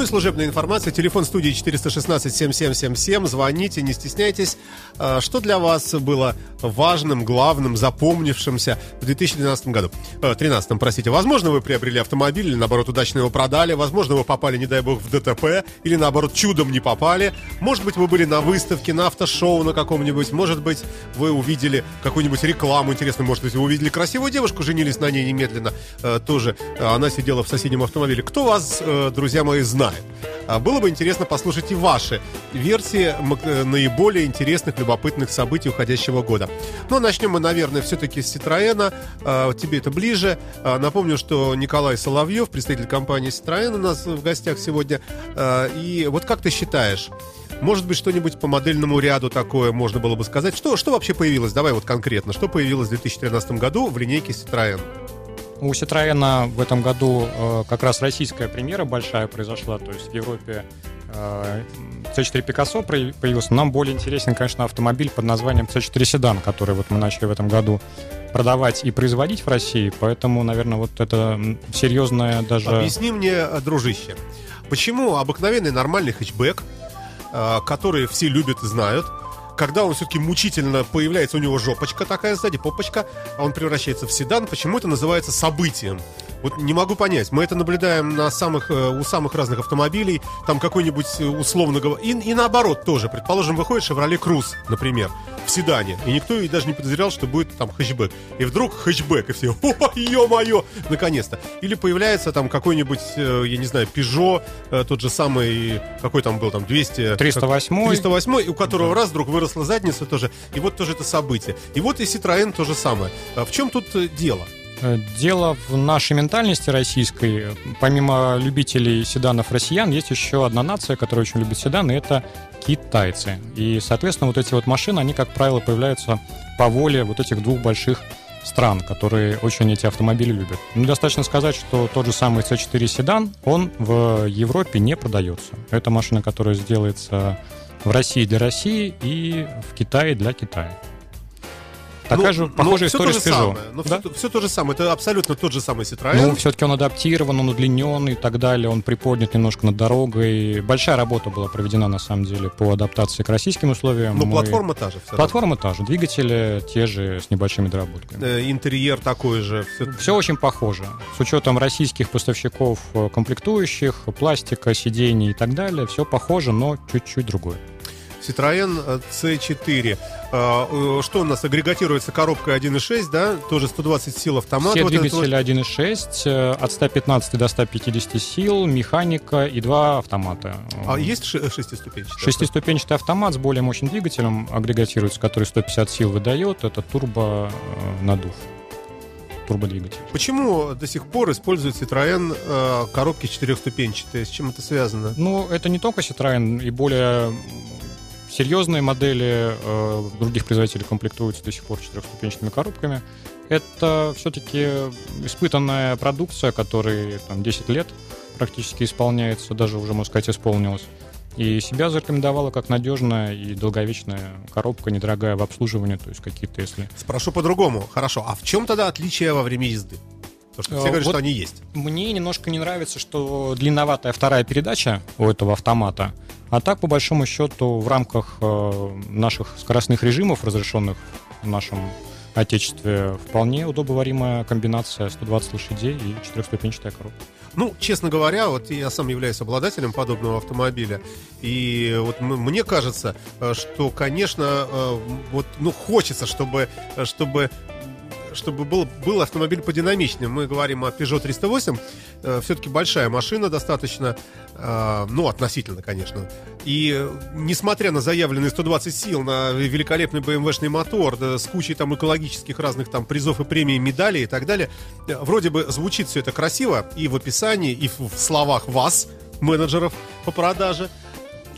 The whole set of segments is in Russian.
Ну и служебная информация. Телефон студии 416-7777. Звоните, не стесняйтесь. А, Что для вас было важным, главным, запомнившимся в 2012 году? Э, 2013, простите. Возможно, вы приобрели автомобиль или, наоборот, удачно его продали. Возможно, вы попали, не дай бог, в ДТП. Или, наоборот, чудом не попали. Может быть, вы были на выставке, на автошоу на каком-нибудь. Может быть, вы увидели какую-нибудь рекламу интересную. Может быть, вы увидели красивую девушку, женились на ней немедленно. Э, Тоже э, она сидела в соседнем автомобиле. Кто вас, э, друзья мои, знает? А Было бы интересно послушать и ваши версии э, наиболее интересных, любопытных событий уходящего года. Но начнем мы, наверное, все-таки с Citroёn. А, Тебе это ближе. А, Напомню, что Николай Соловьев, представитель компании Citroёn у нас в гостях сегодня. А, И вот как ты считаешь, может быть, что-нибудь по модельному ряду такое можно было бы сказать? Что, что вообще появилось? Давай вот конкретно. Что появилось в 2013 году в линейке Citroёn? У Citroёn в этом году э, как раз российская премьера большая произошла, то есть в Европе э, C4 Picasso прояв- появился. Нам более интересен, конечно, автомобиль под названием C4 Седан, который вот мы начали в этом году продавать и производить в России, поэтому, наверное, вот это м, серьезная даже... Объясни мне, э, дружище, почему обыкновенный нормальный хэтчбэк, э, который все любят и знают, когда он все-таки мучительно появляется, у него жопочка такая сзади, попочка, а он превращается в седан, почему это называется событием? Вот не могу понять. Мы это наблюдаем на самых, э, у самых разных автомобилей, там какой-нибудь, э, условно говоря, и, и наоборот тоже. Предположим, выходит Chevrolet Cruze, например, в седане, и никто и даже не подозревал, что будет там хэтчбэк. И вдруг хэтчбэк, и все, о, ё-моё, наконец-то. Или появляется там какой-нибудь, э, я не знаю, Peugeot, э, тот же самый, какой там был, там, 200... 308. 308, у которого раз вдруг выросла задница тоже, и вот тоже это событие. И вот и Citroёn то же самое. А В чем тут дело? Э, Дело в нашей ментальности российской. Помимо любителей седанов россиян, есть еще одна нация, которая очень любит седаны, это китайцы. И, соответственно, вот эти вот машины, они, как правило, появляются по воле вот этих двух больших стран, которые очень эти автомобили любят. Ну, достаточно сказать, что тот же самый C4 седан, он в Европе не продается. Это машина, которая сделается в России для России и в Китае для Китая. Такая Ну, же ну, похожая история то с Peugeot. самое. Ну, Да? все, то же самое. Это абсолютно тот же самый Citroёn. Ну, все-таки он адаптирован, он удлинен и так далее, он приподнят немножко над дорогой. Большая работа была проведена, на самом деле, по адаптации к российским условиям. Но Мы- платформа та же. равно. Платформа та же, двигатели те же, с небольшими доработками. Э, Интерьер такой же. Все... Все очень похоже. С учетом российских поставщиков э, комплектующих, пластика, сидений и так далее, все похоже, но чуть-чуть другое. Citroёn э, C4. А, э, Что у нас? Агрегатируется коробкой 1.6, да? Тоже 120 сил автомат. Все Вот двигатели 1.6, э, от 115 до 150 сил, механика и два автомата. вот. А есть шестиступенчатый? Шестиступенчатый автомат с более мощным двигателем агрегатируется, который 150 сил выдает. Это турбо э, надув. Турбодвигатель. Почему до сих пор используют Citroёn э, коробки четырехступенчатые? С чем это связано? Ну, это не только Citroёn, и более серьезные модели э, других производителей комплектуются до сих пор четырехступенчатыми коробками. Это все-таки испытанная продукция, которой там, 10 лет практически исполняется, даже уже, можно сказать, исполнилась. И себя зарекомендовала как надежная и долговечная коробка, недорогая в обслуживании, то есть какие-то, если... Спрошу по-другому. Хорошо. А в чем тогда отличие во время езды? Потому что все Э, говорят, вот- что они есть. Мне немножко не нравится, что длинноватая вторая передача у этого автомата. А так, по большому счету, в рамках э, наших скоростных режимов, разрешенных в нашем отечестве, вполне удобоваримая комбинация 120 лошадей и четырехступенчатая коробка. Ну, честно говоря, вот я сам являюсь обладателем подобного автомобиля, и вот мне кажется, э, что, конечно, э, вот, ну, хочется, чтобы, чтобы чтобы был, был автомобиль подинамичнее. Мы говорим о Peugeot 308. все-таки большая машина достаточно, э, ну, относительно, конечно. И э, несмотря на заявленные 120 сил, на великолепный BMW-шный мотор, да, с кучей там экологических разных там призов и премий, медалей и так далее, э, вроде бы звучит все это красиво и в описании, и в, в словах вас, менеджеров по продаже.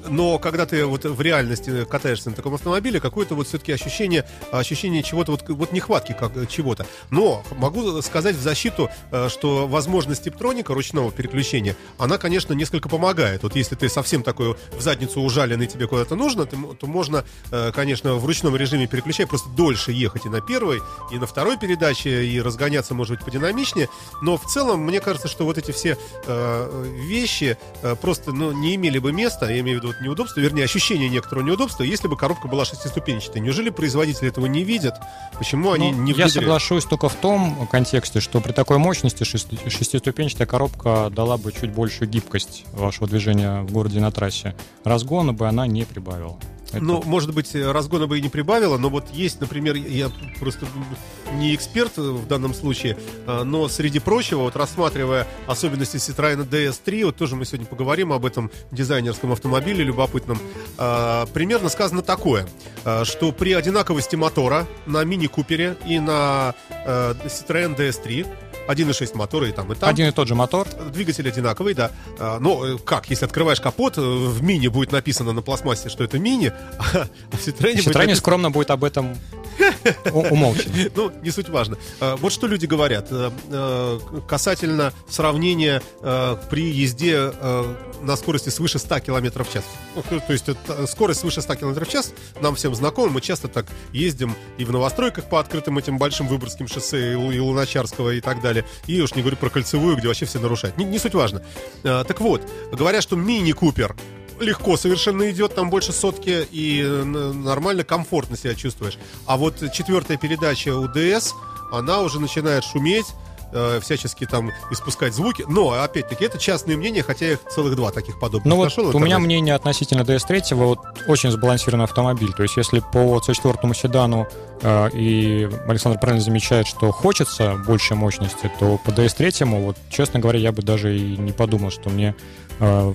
Но когда ты вот в реальности катаешься на таком автомобиле, какое-то вот все-таки ощущение, ощущение чего-то, вот, вот нехватки как, чего-то. Но могу сказать в защиту, э, что возможность типтроника ручного переключения, она, конечно, несколько помогает. Вот если ты совсем такой в задницу ужаленный, тебе куда-то нужно, то, то можно, э, конечно, в ручном режиме переключать, просто дольше ехать и на первой, и на второй передаче, и разгоняться, может быть, подинамичнее. Но в целом, мне кажется, что вот эти все э, вещи просто ну, не имели бы места, я имею в виду вот, неудобства, вернее, ощущение некоторого неудобства, если бы коробка была шестиступенчатой. Неужели производители этого не видят? Почему они ну, не Я соглашусь только в том контексте, что при такой мощности шестиступенчатая коробка дала бы чуть большую гибкость вашего движения в городе на трассе. Разгона бы она не прибавила. Это... Ну, может быть, разгона бы и не прибавило, но вот есть, например, я просто не эксперт в данном случае, а, но среди прочего, вот рассматривая особенности Citroёn DS3, вот тоже мы сегодня поговорим об этом дизайнерском автомобиле любопытном, а, примерно сказано такое, а, что при одинаковости мотора на Мини Купере и на Citroёn DS3 1.6 мотора и там, и там. Один и тот же мотор. Двигатель одинаковый, да. А, но э, как, если открываешь капот, э, в мини будет написано на пластмассе, что это мини, а в Citroёn будет написано... скромно будет об этом умолчан. Ну, не суть важно. А, вот что люди говорят э, касательно сравнения при езде на скорости свыше 100 км в час. Ну, то есть скорость свыше 100 км в час нам всем знакома. Мы часто так ездим и в новостройках по открытым этим большим Выборгским шоссе и Луначарского и так далее. И уж не говорю про кольцевую, где вообще все нарушают. Не, не суть важно. А, так вот, говорят, что мини-купер легко совершенно идет, там больше сотки, и нормально, комфортно себя чувствуешь. А вот четвертая передача УДС, она уже начинает шуметь, э, всячески там испускать звуки. Но, опять-таки, это частное мнение, хотя их целых два таких подобных ну, нашел. Вот у меня мнение относительно DS3, вот очень сбалансированный автомобиль. То есть, если по C4 седану э, и Александр правильно замечает, что хочется больше мощности, то по DS3, вот, честно говоря, я бы даже и не подумал, что мне э,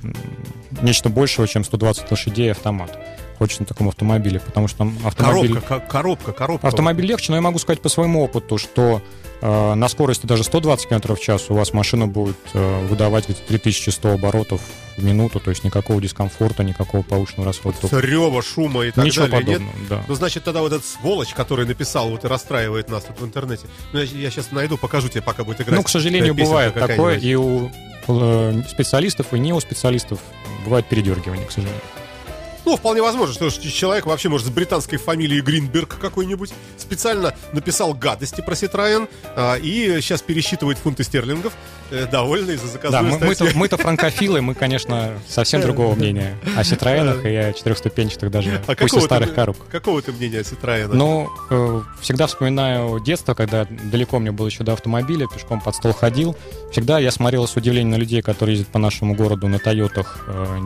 нечто большего, чем 120 лошадей автомат хочется на таком автомобиле, потому что автомобиль... Коробка, коробка, коробка. Автомобиль легче, но я могу сказать по своему опыту, что на скорости даже 120 км в час у вас машина будет э, выдавать где-то 3100 оборотов в минуту, то есть никакого дискомфорта, никакого повышенного расхода. Рева, шума и так Ничего далее. подобного, нет? да. Ну, значит, тогда вот этот сволочь, который написал, вот и расстраивает нас тут в интернете. Ну, я, я сейчас найду, покажу тебе, пока будет играть. Ну, к сожалению, бывает такое, и у э, специалистов, и не у специалистов бывает передергивание, к сожалению. Ну, вполне возможно, что человек вообще, может, с британской фамилией Гринберг какой-нибудь специально написал гадости про Citroёn а, и сейчас пересчитывает фунты стерлингов, э, довольный за заказную да, мы-то, мы-то франкофилы, мы, конечно, совсем другого мнения о Citroёнах и о четырехступенчатых даже, а пусть и старых коробках. Какого ты мнения о Citroёn? Ну, э, всегда вспоминаю детство, когда далеко мне было еще до автомобиля, пешком под стол ходил. Всегда я смотрел с удивлением на людей, которые ездят по нашему городу на Тойотах, э,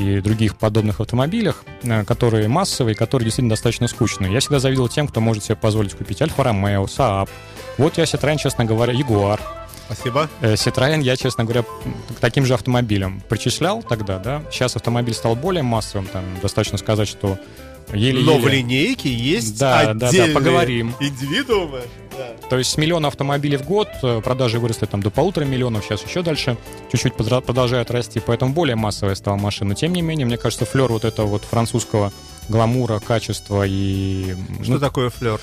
и других подобных автомобилях, э, которые массовые, которые действительно достаточно скучные. Я всегда завидовал тем, кто может себе позволить купить Альфа Ромео, Saab. Вот я Citroёn, честно говоря, Ягуар. Спасибо. Э, Citroёn я, честно говоря, к таким же автомобилям причислял тогда, да. Сейчас автомобиль стал более массовым, там достаточно сказать, что еле-еле... Но в линейке есть да, да, да, поговорим. индивидуумы. То есть с миллиона автомобилей в год э, продажи выросли там до полутора миллионов, сейчас еще дальше чуть-чуть продолжают расти, поэтому более массовая стала машина. Но тем не менее, мне кажется, флер вот этого вот французского гламура, качества и... Что ну, такое флер?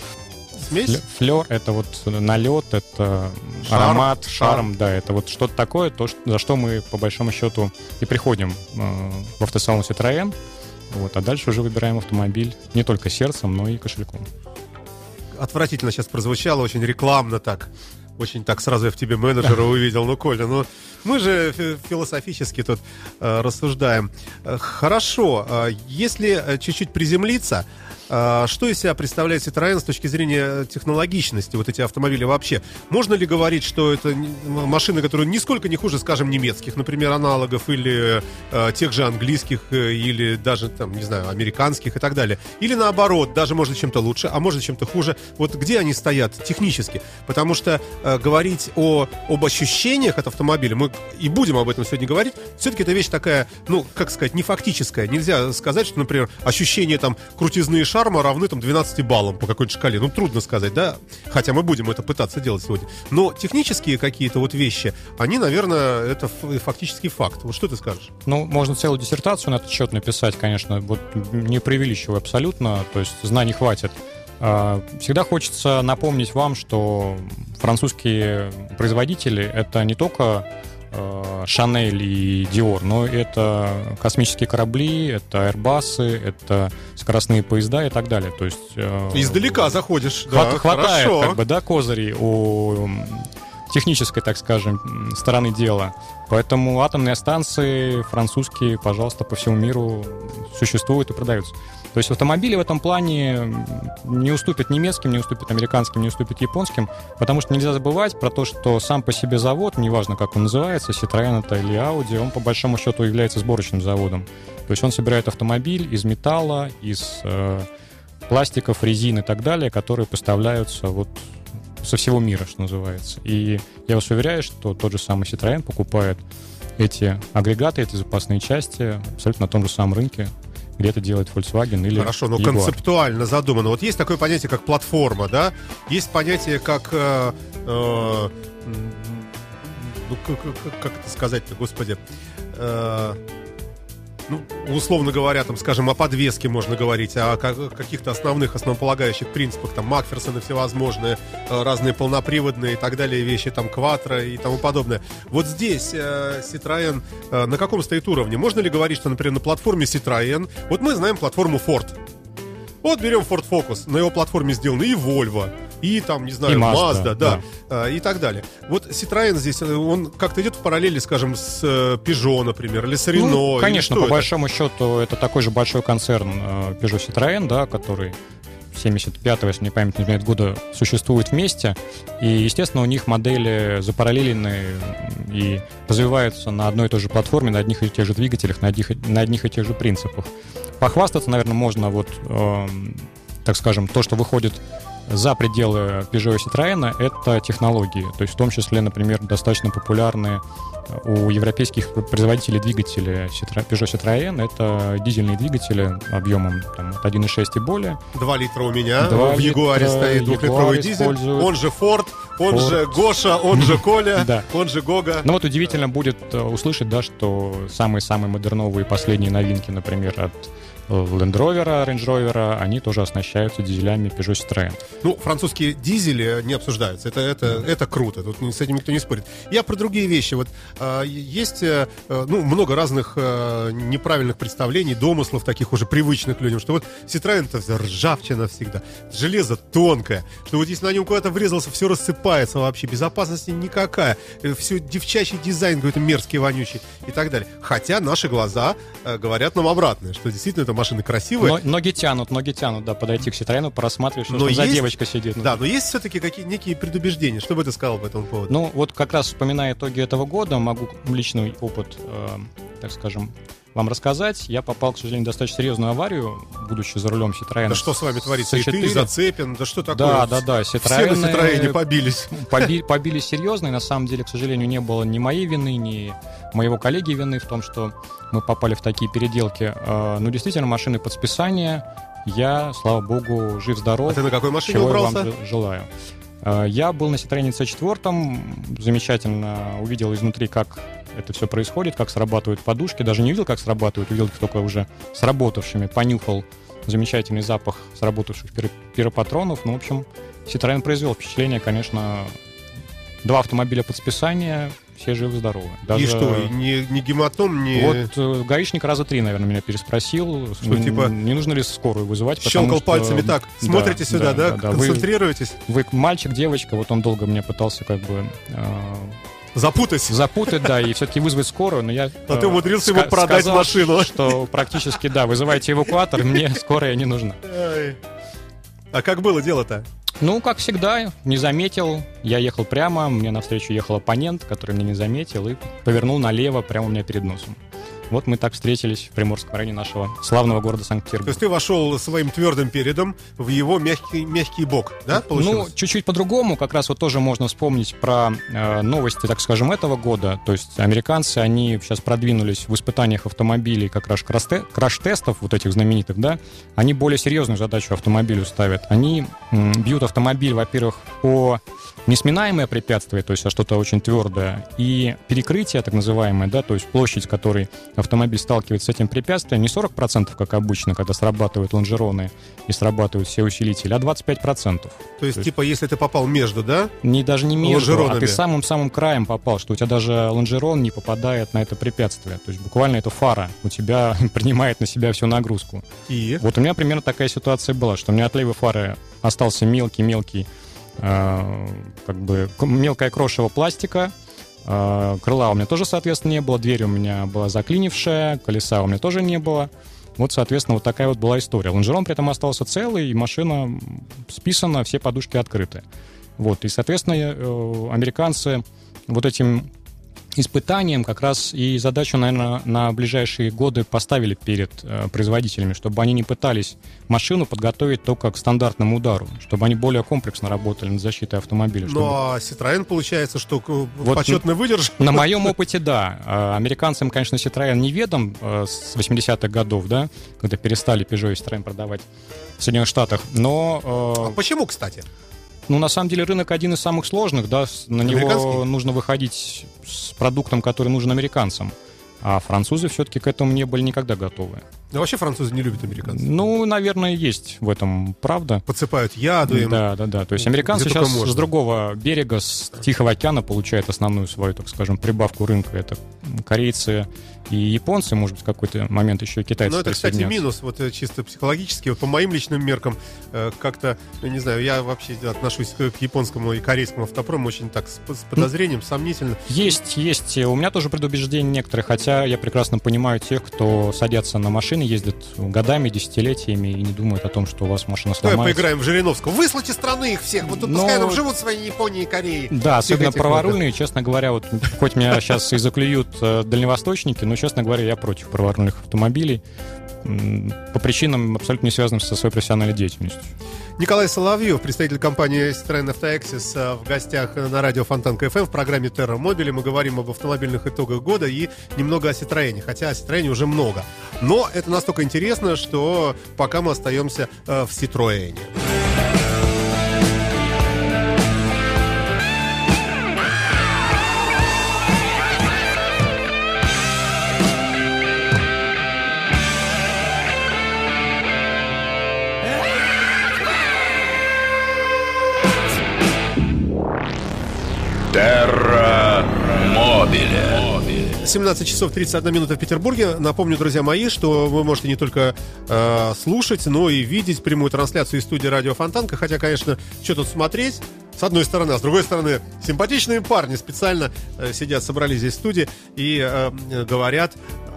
Смесь? Флер — это вот налет, это шарм, аромат, шарм, шарм, да, это вот что-то такое, то, за что мы, по большому счету, и приходим э, в автосалон Citroёn, вот, а дальше уже выбираем автомобиль не только сердцем, но и кошельком отвратительно сейчас прозвучало, очень рекламно так. Очень так сразу я в тебе менеджера увидел. Ну, Коля, ну мы же философически тут э, рассуждаем. Э, хорошо, э, если э, чуть-чуть приземлиться, что из себя представляет Citroёn с точки зрения технологичности, вот эти автомобили вообще? Можно ли говорить, что это машины, которые нисколько не хуже, скажем, немецких, например, аналогов, или э, тех же английских, э, или даже, там, не знаю, американских и так далее? Или наоборот, даже можно чем-то лучше, а можно чем-то хуже. Вот где они стоят технически? Потому что э, говорить о, об ощущениях от автомобиля, мы и будем об этом сегодня говорить, все-таки это вещь такая, ну, как сказать, не фактическая. Нельзя сказать, что, например, ощущение там крутизны шаг шарма равны там 12 баллам по какой-то шкале. Ну, трудно сказать, да? Хотя мы будем это пытаться делать сегодня. Но технические какие-то вот вещи, они, наверное, это фактически факт. Вот что ты скажешь? Ну, можно целую диссертацию на этот счет написать, конечно, вот не преувеличивая абсолютно, то есть знаний хватит. А, всегда хочется напомнить вам, что французские производители — это не только Шанель и Диор, но это космические корабли, это Airbus, это скоростные поезда и так далее. То есть э, издалека заходишь, хват, да, хватает хорошо. как бы да козырей у технической, так скажем, стороны дела. Поэтому атомные станции французские, пожалуйста, по всему миру существуют и продаются. То есть автомобили в этом плане не уступят немецким, не уступят американским, не уступят японским, потому что нельзя забывать про то, что сам по себе завод, неважно как он называется, Citroёn это или Audi, он по большому счету является сборочным заводом. То есть он собирает автомобиль из металла, из э, пластиков, резин и так далее, которые поставляются вот со всего мира, что называется. И я вас уверяю, что тот же самый Citroёn покупает эти агрегаты, эти запасные части абсолютно на том же самом рынке, где это делает Volkswagen или Хорошо, но Jaguar. концептуально задумано. Вот есть такое понятие, как платформа, да? Есть понятие, как... Э, э, ну, как, как это сказать-то, господи? Э, ну, условно говоря, там, скажем, о подвеске можно говорить, о каких-то основных, основополагающих принципах, там, Макферсоны всевозможные, э, разные полноприводные и так далее вещи, там, Кватро и тому подобное. Вот здесь э, Citroёn э, на каком стоит уровне? Можно ли говорить, что, например, на платформе Citroёn, вот мы знаем платформу Ford, вот берем Ford Focus, на его платформе сделаны и Volvo, и там, не знаю, и Mazda, Mazda да, да. и так далее. Вот Citroёn здесь, э, он как-то идет в параллели, скажем, с э, Peugeot, например, или с Renault. Ну, конечно, по это? большому счету, это такой же большой концерн э, Peugeot Citroën, да, который 75-го, если не память не изменяет года, существуют вместе. И, естественно, у них модели запараллелены и развиваются на одной и той же платформе, на одних и тех же двигателях, на одних, на одних и тех же принципах. Похвастаться, наверное, можно вот, э, так скажем, то, что выходит за пределы Peugeot и Citroёn это технологии. То есть в том числе, например, достаточно популярные у европейских производителей двигателей Peugeot Citroën это дизельные двигатели объемом там, от 1,6 и более. 2 литра у меня. 2 в Ягуаре стоит двухлитровый дизель. Он же Ford, он Ford. же Гоша, он же Коля, да. он же Гога. Ну вот удивительно будет э, услышать, да, что самые-самые модерновые последние новинки, например, от Land Rover, Range Rover, они тоже оснащаются дизелями Peugeot Citroën. Ну, французские дизели не обсуждаются. Это, это, mm. это круто. Тут с этим никто не спорит. Я про другие вещи. Вот э, есть э, ну, много разных э, неправильных представлений, домыслов таких уже привычных людям, что вот Citroën это ржавчина всегда, железо тонкое, что вот если на нем куда-то врезался, все рассыпается вообще, безопасности никакая, э, все девчачий дизайн какой-то мерзкий, вонючий и так далее. Хотя наши глаза э, говорят нам обратное, что действительно это машины красивые. Но, ноги тянут, ноги тянут, да, подойти к Citroёn, просматривать, что, но есть, за девочка сидит. Да, но есть все-таки какие некие предубеждения. Что бы ты сказал по этому поводу? Ну, вот как раз вспоминая итоги этого года, могу личный опыт, э, так скажем, вам рассказать. Я попал, к сожалению, в достаточно серьезную аварию, будучи за рулем Citroёn. Да что с вами творится? C4. И ты зацепен? Да что такое? Да, да, да. Citroёn, Все на Citroёне побились. Поби, побились серьезно, и на самом деле, к сожалению, не было ни моей вины, ни моего коллеги вины в том, что мы попали в такие переделки. А, ну, действительно, машины под списание. Я, слава богу, жив-здоров. А ты на какой машине чего убрался? я вам желаю. А, я был на Citroёn C4, замечательно увидел изнутри, как это все происходит, как срабатывают подушки. Даже не видел, как срабатывают, увидел их только уже сработавшими. Понюхал замечательный запах сработавших пиропатронов. Ну, в общем, Citroёn произвел впечатление, конечно, два автомобиля под списание, все живы-здоровы. Даже... И что, не, не гематом, не... Вот э, гаишник раза три, наверное, меня переспросил, что, не, типа... не нужно ли скорую вызывать. Щелкал что... пальцами так, смотрите да, сюда, да, да, да концентрируетесь. Вы, вы мальчик, девочка, вот он долго мне пытался как бы... Э, Запутать. Запутать, да, и все-таки вызвать скорую, но я... А ты э, умудрился ему продать сказал, машину. что практически, да, вызывайте эвакуатор, мне скорая не нужна. А как было дело-то? Ну, как всегда, не заметил. Я ехал прямо, мне навстречу ехал оппонент, который меня не заметил, и повернул налево прямо у меня перед носом. Вот мы так встретились в Приморском районе нашего славного города То Санкт-Петербурга. есть ты вошел своим твердым передом в его мягкий, мягкий бок, да, Ну, получилось? чуть-чуть по-другому, как раз вот тоже можно вспомнить про э, новости, так скажем, этого года. То есть американцы, они сейчас продвинулись в испытаниях автомобилей, как раз краш-те- краш-тестов вот этих знаменитых, да, они более серьезную задачу автомобилю ставят. Они м, бьют автомобиль, во-первых, по несминаемое препятствие, то есть а что-то очень твердое, и перекрытие, так называемое, да, то есть площадь, которой автомобиль сталкивается с этим препятствием, не 40%, как обычно, когда срабатывают лонжероны и срабатывают все усилители, а 25%. То есть, типа, если ты попал между, да? Не даже не между, а Лонжеронами. ты самым-самым краем попал, что у тебя даже лонжерон не попадает на это препятствие. То есть буквально это фара у тебя принимает на себя всю нагрузку. И... Вот у меня примерно такая ситуация была, что у меня от левой фары остался мелкий-мелкий, э, как бы мелкое крошево пластика, крыла у меня тоже, соответственно, не было, дверь у меня была заклинившая, колеса у меня тоже не было. Вот, соответственно, вот такая вот была история. Лонжерон при этом остался целый, и машина списана, все подушки открыты. Вот, и, соответственно, э, американцы вот этим испытанием как раз и задачу, наверное, на ближайшие годы поставили перед э, производителями, чтобы они не пытались машину подготовить только к стандартному удару, чтобы они более комплексно работали над защитой автомобиля. чтобы- Ну, а Citroёn, получается, что к- Вот почетный выдерж. На моем опыте, да. Э, Американцам, конечно, Citroёn неведом э, с 80-х годов, да, когда перестали Peugeot и Citroёn продавать в Соединенных Штатах. Но, А э, почему, кстати? Ну, на самом деле, рынок один из самых сложных, да, на него нужно выходить с продуктом, который нужен американцам. А французы все-таки к этому не были никогда готовы. Да вообще французы не любят американцев. Ну, наверное, есть в этом правда. Подсыпают яду им. Да, да, да. То есть американцы Где сейчас с другого берега, с Тихого океана получают основную свою, так скажем, прибавку рынка. Это корейцы и японцы, может быть, в какой-то момент еще и китайцы Но это, кстати, минус, вот э, чисто психологически, вот по моим личным меркам, э, как-то, я не знаю, я вообще отношусь к японскому и корейскому автопрому очень так с, с подозрением, сомнительно. Есть, есть. У меня тоже предубеждения некоторые, хотя я прекрасно понимаю тех, кто садятся на машины, ездят годами, десятилетиями и не думают о том, что у вас машина Давай сломается. поиграем в Жириновского. Выслать из страны их всех. Вот тут Но- пускай там живут в своей Японии и Корее. Да, Всех особенно праворульные, честно говоря, вот хоть меня сейчас и заклюют э, дальневосточники, но, честно говоря, я против праворульных автомобилей по причинам абсолютно не связанным со своей профессиональной деятельностью. Николай Соловьев, представитель компании Citroën Автоэксис, э, в гостях на радио Фонтанка FM в программе Terra Mobile. Мы говорим об автомобильных итогах года и немного о Citroёне, хотя о Citroёне уже много. Но это настолько интересно, что пока мы остаемся э, в Citroёне. Терра Мобиле. 17 часов 31 минута в Петербурге. Напомню, друзья мои, что вы можете не только э, слушать, но и видеть прямую трансляцию из студии Радио Фонтанка. Хотя, конечно, что тут смотреть? С одной стороны, а с другой стороны, симпатичные парни специально э, сидят, собрались здесь в студии и э, говорят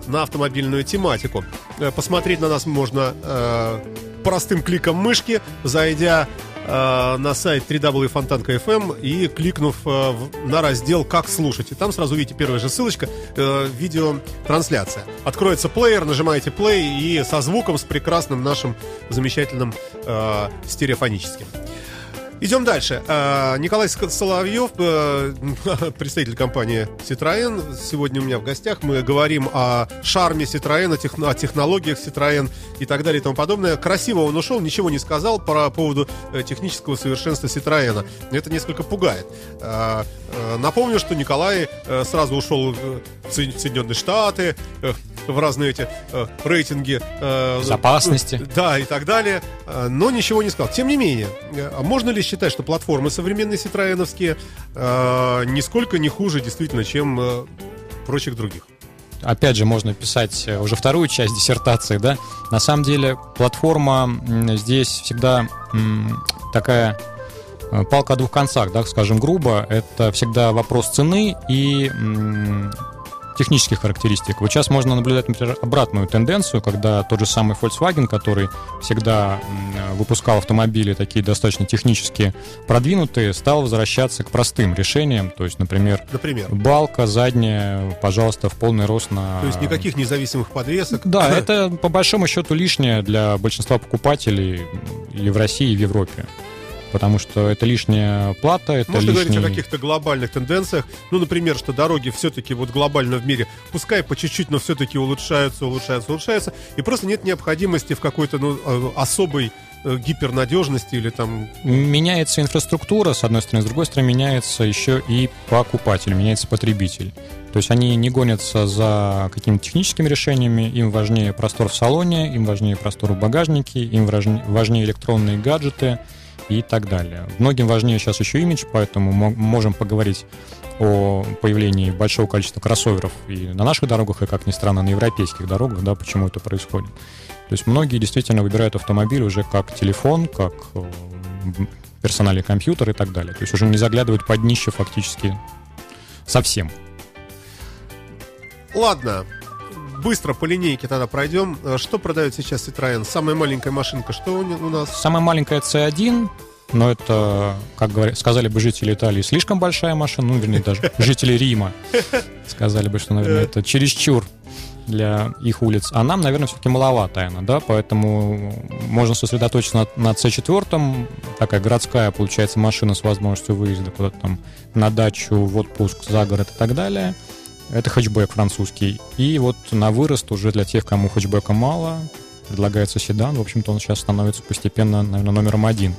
на автомобильную тематику. Э, посмотреть на нас можно э, простым кликом мышки, зайдя на сайт www.fontanka.fm и кликнув э, на раздел «Как слушать». И там сразу видите первая же ссылочка э, видеотрансляция. Откроется плеер, нажимаете play и со звуком, с прекрасным нашим замечательным э, стереофоническим. Идем дальше. Э, Николай Соловьев, э, представитель компании Citroën. Сегодня у меня в гостях. Мы говорим о шарме Citroën, о, техно- о технологиях Citroën и так далее и тому подобное. Красиво он ушел, ничего не сказал по поводу э, технического совершенства Citroën. Это несколько пугает. Э, э, Напомню, что Николай сразу ушел в Со- Соединенные Штаты, в разные эти э, рейтинги э, Безопасности. да, и так далее, но ничего не сказал. Тем не менее, а можно ли считать, что платформы современные ситроеновские э, нисколько не хуже действительно, чем э, прочих других? опять же, можно писать э, уже вторую часть диссертации, да. На самом деле, платформа здесь всегда такая э, палка о двух концах, да, скажем грубо. Это всегда вопрос цены и технических характеристик. Вот сейчас можно наблюдать, например, обратную тенденцию, когда тот же самый Volkswagen, который всегда выпускал автомобили такие достаточно технически продвинутые, стал возвращаться к простым решениям. То есть, например, например? балка задняя, пожалуйста, в полный рост на... То есть никаких независимых подвесок? Да, это по большому счету лишнее для большинства покупателей и в России, и в Европе потому что это лишняя плата, это Можно лишний... говорить о каких-то глобальных тенденциях, ну, например, что дороги все-таки вот глобально в мире, пускай по чуть-чуть, но все-таки улучшаются, улучшаются, улучшаются, и просто нет необходимости в какой-то ну, э, особой э, гипернадежности или там... Меняется инфраструктура, с одной стороны, с другой стороны, меняется еще и покупатель, меняется потребитель. То есть они не гонятся за какими-то техническими решениями, им важнее простор в салоне, им важнее простор в багажнике, им важнее электронные гаджеты – и так далее. Многим важнее сейчас еще имидж, поэтому мы можем поговорить о появлении большого количества кроссоверов и на наших дорогах, и, как ни странно, на европейских дорогах, да, почему это происходит. То есть многие действительно выбирают автомобиль уже как телефон, как э, персональный компьютер и так далее. То есть уже не заглядывают под днище фактически совсем. Ладно, быстро по линейке тогда пройдем. Э, что продает сейчас Citroёn? Самая маленькая машинка, что у нас? Самая маленькая C1, но это, как говорят, сказали бы жители Италии, слишком большая машина, ну, вернее, даже жители Рима сказали бы, что, наверное, это чересчур для их улиц. А нам, наверное, все-таки маловатая она, да, поэтому можно сосредоточиться на, на C4, такая городская, получается, машина с возможностью выезда куда-то там на дачу, в отпуск, за город и так далее – это хэтчбэк французский. И вот на вырост уже для тех, кому хэтчбека мало, предлагается седан. В общем-то, он сейчас становится постепенно, наверное, номером один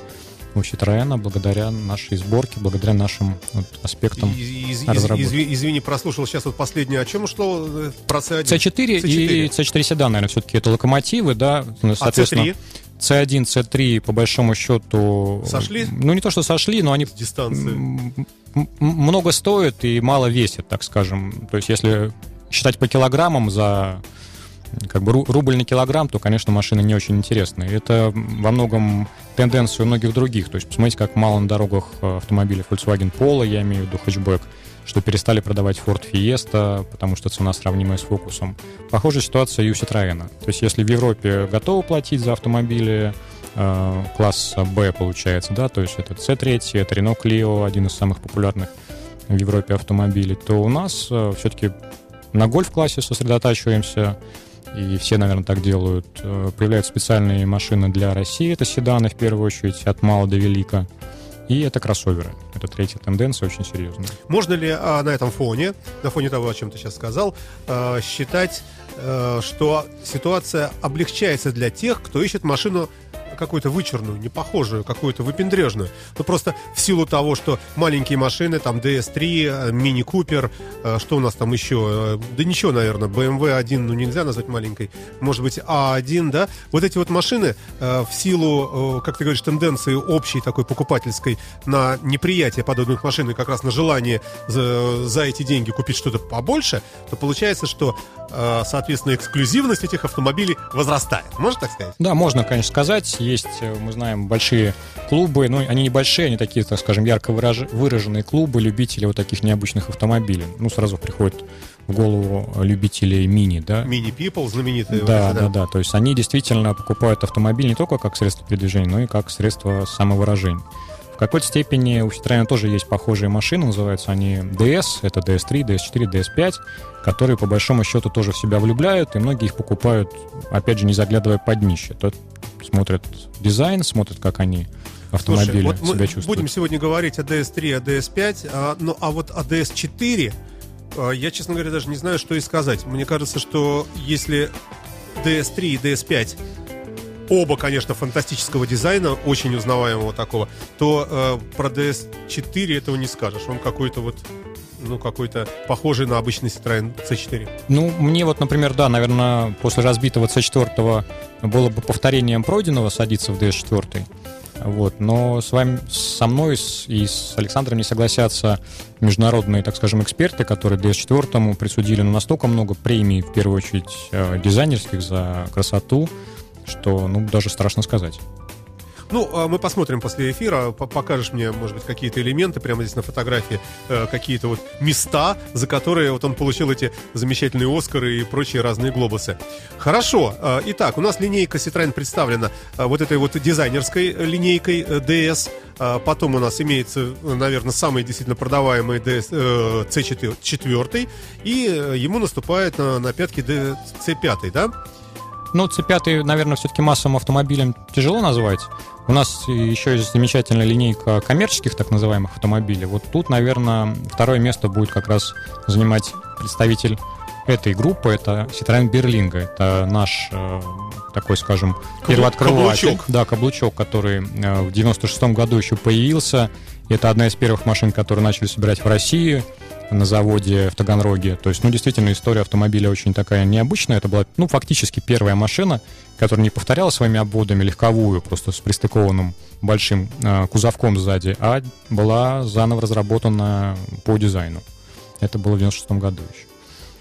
у Citroёn благодаря нашей сборке, благодаря нашим вот, аспектам из, разработки. Извини, извини, прослушал сейчас вот последнее. О чем шло э, про C1? C4, C4. и C4 седан, наверное, все-таки это локомотивы, да, ну, соответственно. А C3? C1, C3 по большому счету... Сошли? Ну, не то, что сошли, но они... С дистанции. Много стоят и мало весят, так скажем. То есть, если считать по килограммам за как бы рубль на килограмм, то, конечно, машины не очень интересные. Это во многом тенденция многих других. То есть, посмотрите, как мало на дорогах э, автомобилей Volkswagen Polo, я имею в виду хэтчбэк, что перестали продавать Ford Fiesta, потому что цена сравнимая с Focus. Похожая ситуация и у Citroёn. То есть если в Европе готовы платить за автомобили э, класса B, получается, да, то есть это C3, это Renault Clio, один из самых популярных в Европе автомобилей, то у нас э, все-таки на гольф-классе сосредотачиваемся, и все, наверное, так делают. Э, появляются специальные машины для России, это седаны в первую очередь, от мала до велика. И это кроссоверы. Это третья тенденция, очень серьезная. Можно ли а, на этом фоне, на фоне того, о чем ты сейчас сказал, а, считать, а, что ситуация облегчается для тех, кто ищет машину какую-то вычурную, не похожую, какую-то выпендрежную. Ну, просто в силу того, что маленькие машины, там, DS3, Мини Купер, что у нас там еще? Э, да ничего, наверное, BMW 1, ну, нельзя назвать маленькой. Может быть, А1, да? Вот эти вот машины э, в силу, э, как ты говоришь, тенденции общей такой покупательской на неприятие подобных машин и как раз на желание за, за эти деньги купить что-то побольше, то получается, что, соответственно, эксклюзивность этих автомобилей возрастает. Можно так сказать? Да, можно, конечно, сказать есть, э, мы знаем, большие клубы, ну, они небольшие, они такие, так скажем, ярко выраженные клубы любителей вот таких необычных автомобилей. Ну, сразу приходит в голову любителей мини, да? Мини People знаменитые. Да, да, да, да. То есть они действительно покупают автомобиль не только как средство передвижения, но и как средство самовыражения. В какой-то степени у Citroёn тоже есть похожие машины, называются они DS, это DS3, DS4, DS5, которые по большому счету тоже в себя влюбляют, и многие их покупают, опять же, не заглядывая под днище смотрят дизайн, смотрят, как они автомобили Слушай, вот себя чувствуют. Будем сегодня говорить о DS3, о DS5, а, ну а вот о DS4 а, я, честно говоря, даже не знаю, что и сказать. Мне кажется, что если DS3 и DS5 оба, конечно, фантастического дизайна, очень узнаваемого такого, то э, про DS4 этого не скажешь. Он какой-то вот ну, какой-то похожий на обычный Citroёn C4. Ну, мне вот, например, да, наверное, после разбитого C4 было бы повторением пройденного садиться в DS4. Вот. Но с вами, со мной и с Александром не согласятся международные, так скажем, эксперты, которые DS4 присудили ну, настолько много премий, в первую очередь, э, дизайнерских за красоту, что, ну, даже страшно сказать. Ну, а мы посмотрим после эфира, покажешь мне, может быть, какие-то элементы прямо здесь на фотографии, э, какие-то вот места, за которые вот он получил эти замечательные Оскары и прочие разные глобусы. Хорошо. Э, итак, у нас линейка Citroёn представлена э, вот этой вот дизайнерской линейкой DS. Потом у нас имеется, наверное, самый действительно продаваемый DS, C4, и ему наступает на, на пятки C5, да? Ну, C5, наверное, все-таки массовым автомобилем тяжело назвать. У нас еще есть замечательная линейка коммерческих так называемых автомобилей. Вот тут, наверное, второе место будет как раз занимать представитель этой группы. Это Citroёn Berlingo. Это наш э, такой, скажем, первооткрыватель. Каблучок. Да, каблучок, который э, в 96 году еще появился. Это одна из первых машин, которые начали собирать в России на заводе в Таганроге. То есть, ну, действительно, история автомобиля очень такая необычная. Это была, ну, фактически первая машина, которая не повторяла своими обводами легковую, просто с пристыкованным большим э, кузовком сзади, а была заново разработана по дизайну. Это было в 96 году еще.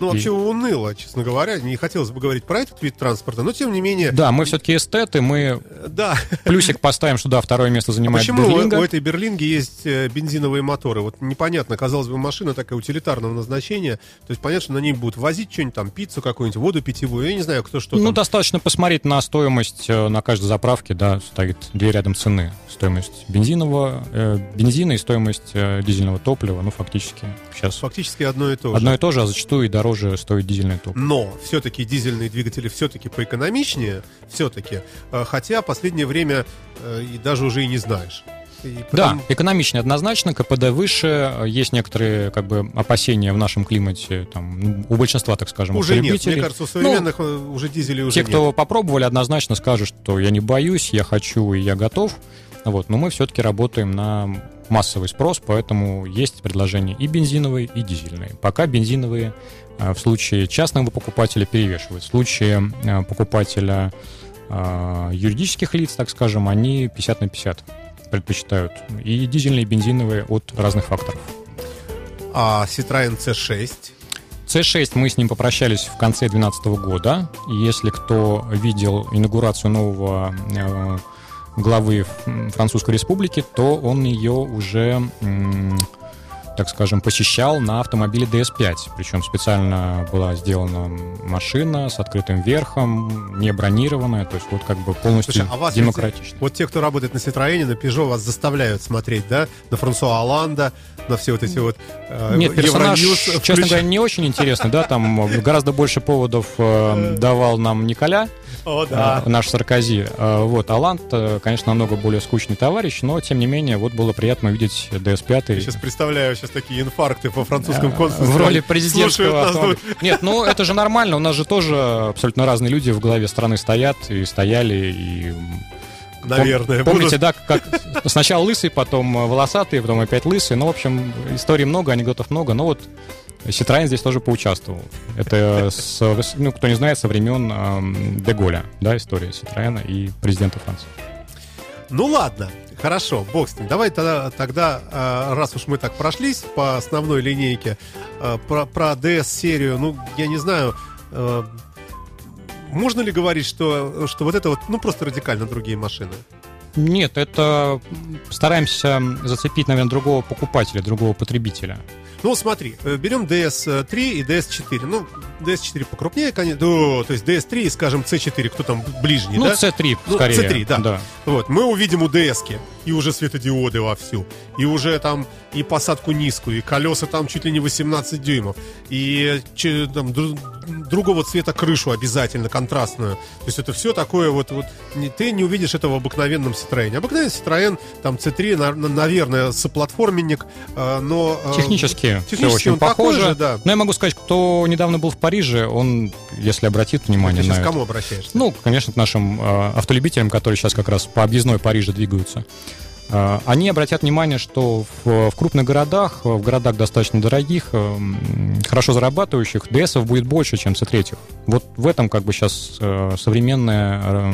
Ну, вообще уныло, честно говоря. Не хотелось бы говорить про этот вид транспорта, но тем не менее... Да, мы все-таки эстеты, мы да. плюсик поставим, что да, второе место занимает а почему Берлинга. у этой Берлинги есть э, бензиновые моторы? Вот непонятно, казалось бы, машина такая утилитарного назначения. То есть понятно, что на ней будут возить что-нибудь там, пиццу какую-нибудь, воду питьевую, я не знаю, кто что Ну, там. достаточно посмотреть на стоимость э, на каждой заправке, да, стоит две рядом цены. Стоимость бензинового, э, бензина и стоимость э, дизельного топлива, ну, фактически сейчас... Фактически одно и то же. Одно и то же, а зачастую и дороже дороже стоит дизельное топливо. Но все-таки дизельные двигатели все-таки поэкономичнее, все-таки. Э, хотя последнее время э, и даже уже и не знаешь. И потом... Да, экономичнее однозначно, КПД выше, есть некоторые как бы опасения в нашем климате, там, у большинства, так скажем, уже нет, мне кажется, у современных ну, уже дизелей уже Те, кто нет. попробовали, однозначно скажут, что я не боюсь, я хочу и я готов, вот, но мы все-таки работаем на массовый спрос, поэтому есть предложения и бензиновые, и дизельные. Пока бензиновые в случае частного покупателя перевешивают. В случае а, покупателя а, юридических лиц, так скажем, они 50 на 50 предпочитают. И дизельные, и бензиновые от разных факторов. А Citroёn C6? C6 мы с ним попрощались в конце 2012 года. И если кто видел инаугурацию нового главы Французской Республики, то он ее уже так скажем, посещал на автомобиле DS5. Причем специально была сделана машина с открытым верхом, не бронированная, то есть вот как бы полностью Слушай, а вас демократично. Вот те, кто работает на Citroёn, на Peugeot, вас заставляют смотреть, да, на Франсуа Оланда, на все вот эти вот э, Нет, персонаж, честно говоря, не очень интересный, да, там гораздо больше поводов э, давал нам Николя, О, да. э, наш Саркози. Э, вот, Аланд, э, конечно, намного более скучный товарищ, но, тем не менее, вот было приятно увидеть DS5. Я сейчас представляю сейчас такие инфаркты по французскому консульству. В роли президентского Нет, ну это же нормально, у нас же тоже абсолютно разные люди в главе страны стоят и стояли, и Наверное. Помните, буду... да, как сначала лысый, потом волосатый, потом опять лысый. Ну, в общем, историй много, анекдотов много. Но вот Ситроен здесь тоже поучаствовал. Это, с, ну, кто не знает, со времен э, Деголя, да, история Ситроена и президента Франции. Ну ладно, хорошо, бог с ним. Давай тогда, тогда э, раз уж мы так прошлись по основной линейке, э, про, про DS-серию, ну, я не знаю, э, можно ли говорить, что, что вот это вот, ну, просто радикально другие машины? Нет, это стараемся зацепить, наверное, другого покупателя, другого потребителя. Ну, смотри, э, берем DS3 и DS4. Ну, DS4 покрупнее, конечно. То есть DS3 и, скажем, C4, кто там ближний, ну, да? C3, ну, скорее. C3, да. да. Вот, мы увидим у DS-ки и уже светодиоды вовсю, и уже там и посадку низкую, и колеса там чуть ли не 18 дюймов, и там, другого цвета крышу обязательно, контрастную. То есть это все такое вот, вот ты не увидишь этого в обыкновенном Citroёn. Обыкновенный Citroёn, там C3, наверное, соплатформенник, э, но... Э, технически, технически все очень похоже. Же, да. Но я могу сказать, кто недавно был в Париже, он, если обратит внимание ты на сейчас это... кому обращаешься? Ну, конечно, к нашим э, автолюбителям, которые сейчас как раз по объездной Парижа двигаются. А, они обратят внимание, что в, в крупных городах, в городах достаточно дорогих, э, хорошо зарабатывающих, ДСов будет больше, чем с третьих. Вот в этом как бы сейчас э, современная э,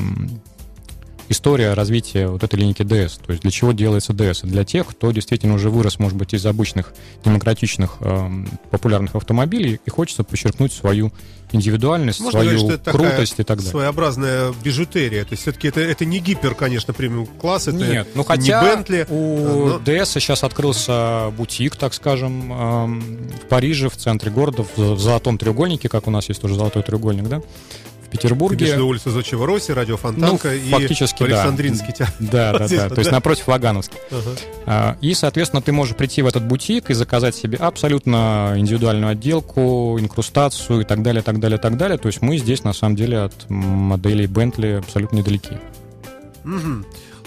история развития вот этой линейки DS. То есть для чего делается DS? Для тех, кто действительно уже вырос, может быть, из обычных демократичных э, популярных автомобилей и хочется подчеркнуть свою индивидуальность, Можно свою говорить, что это крутость и так далее. своеобразная бижутерия. То есть все-таки это, это не гипер, конечно, премиум класс, это Нет, ну не хотя Бентли. у но- DS сейчас открылся бутик, так скажем, эм, в Париже, в центре города, в в золотом треугольнике, как у нас есть тоже золотой треугольник, да? Ты Петербурге. имеешь на улицу Зодчего Росси, радио Фонтанка Ну, и фактически, да. Александринский театр. Да, да, да. вот, То есть да? напротив Вагановский. Ага. А, И, соответственно, ты можешь прийти в этот бутик и заказать себе абсолютно индивидуальную отделку, инкрустацию и так далее, так далее, так далее. То есть мы здесь, на самом деле, от моделей Bentley абсолютно недалеки.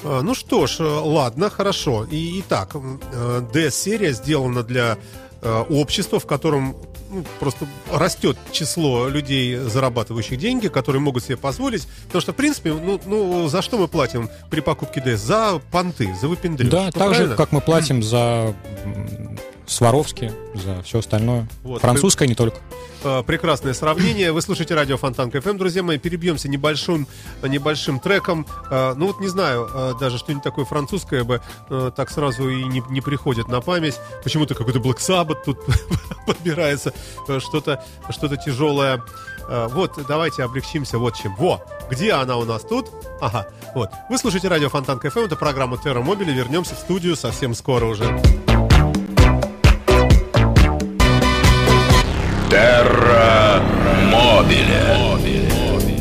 А, Ну что ж, э, ладно, хорошо. И, итак, DS-серия сделана для э, общества, в котором ну, просто растет число людей, зарабатывающих деньги, которые могут себе позволить. Потому что, в принципе, ну, ну за что мы платим при покупке DS? За понты, за выпендрёж. Да, Ну, так же, правильно? как мы платим за Сваровски, за все остальное. Вот. Французское не только. Э, Прекрасное сравнение. Вы слушаете радио Фонтанка ФМ, друзья мои. Перебьемся небольшим, небольшим треком. Э, Ну вот не знаю, э, даже что-нибудь такое французское бы так сразу и не, не приходит на память. Почему-то какой-то Black Sabbath тут подбирается, что-то что тяжелое. Вот, давайте облегчимся вот чем. Во, где она у нас тут? Ага, вот. Вы слушаете радио Фонтанка ФМ, это программа Терра Мобили. Вернемся в студию совсем скоро уже. Терра Мобиле.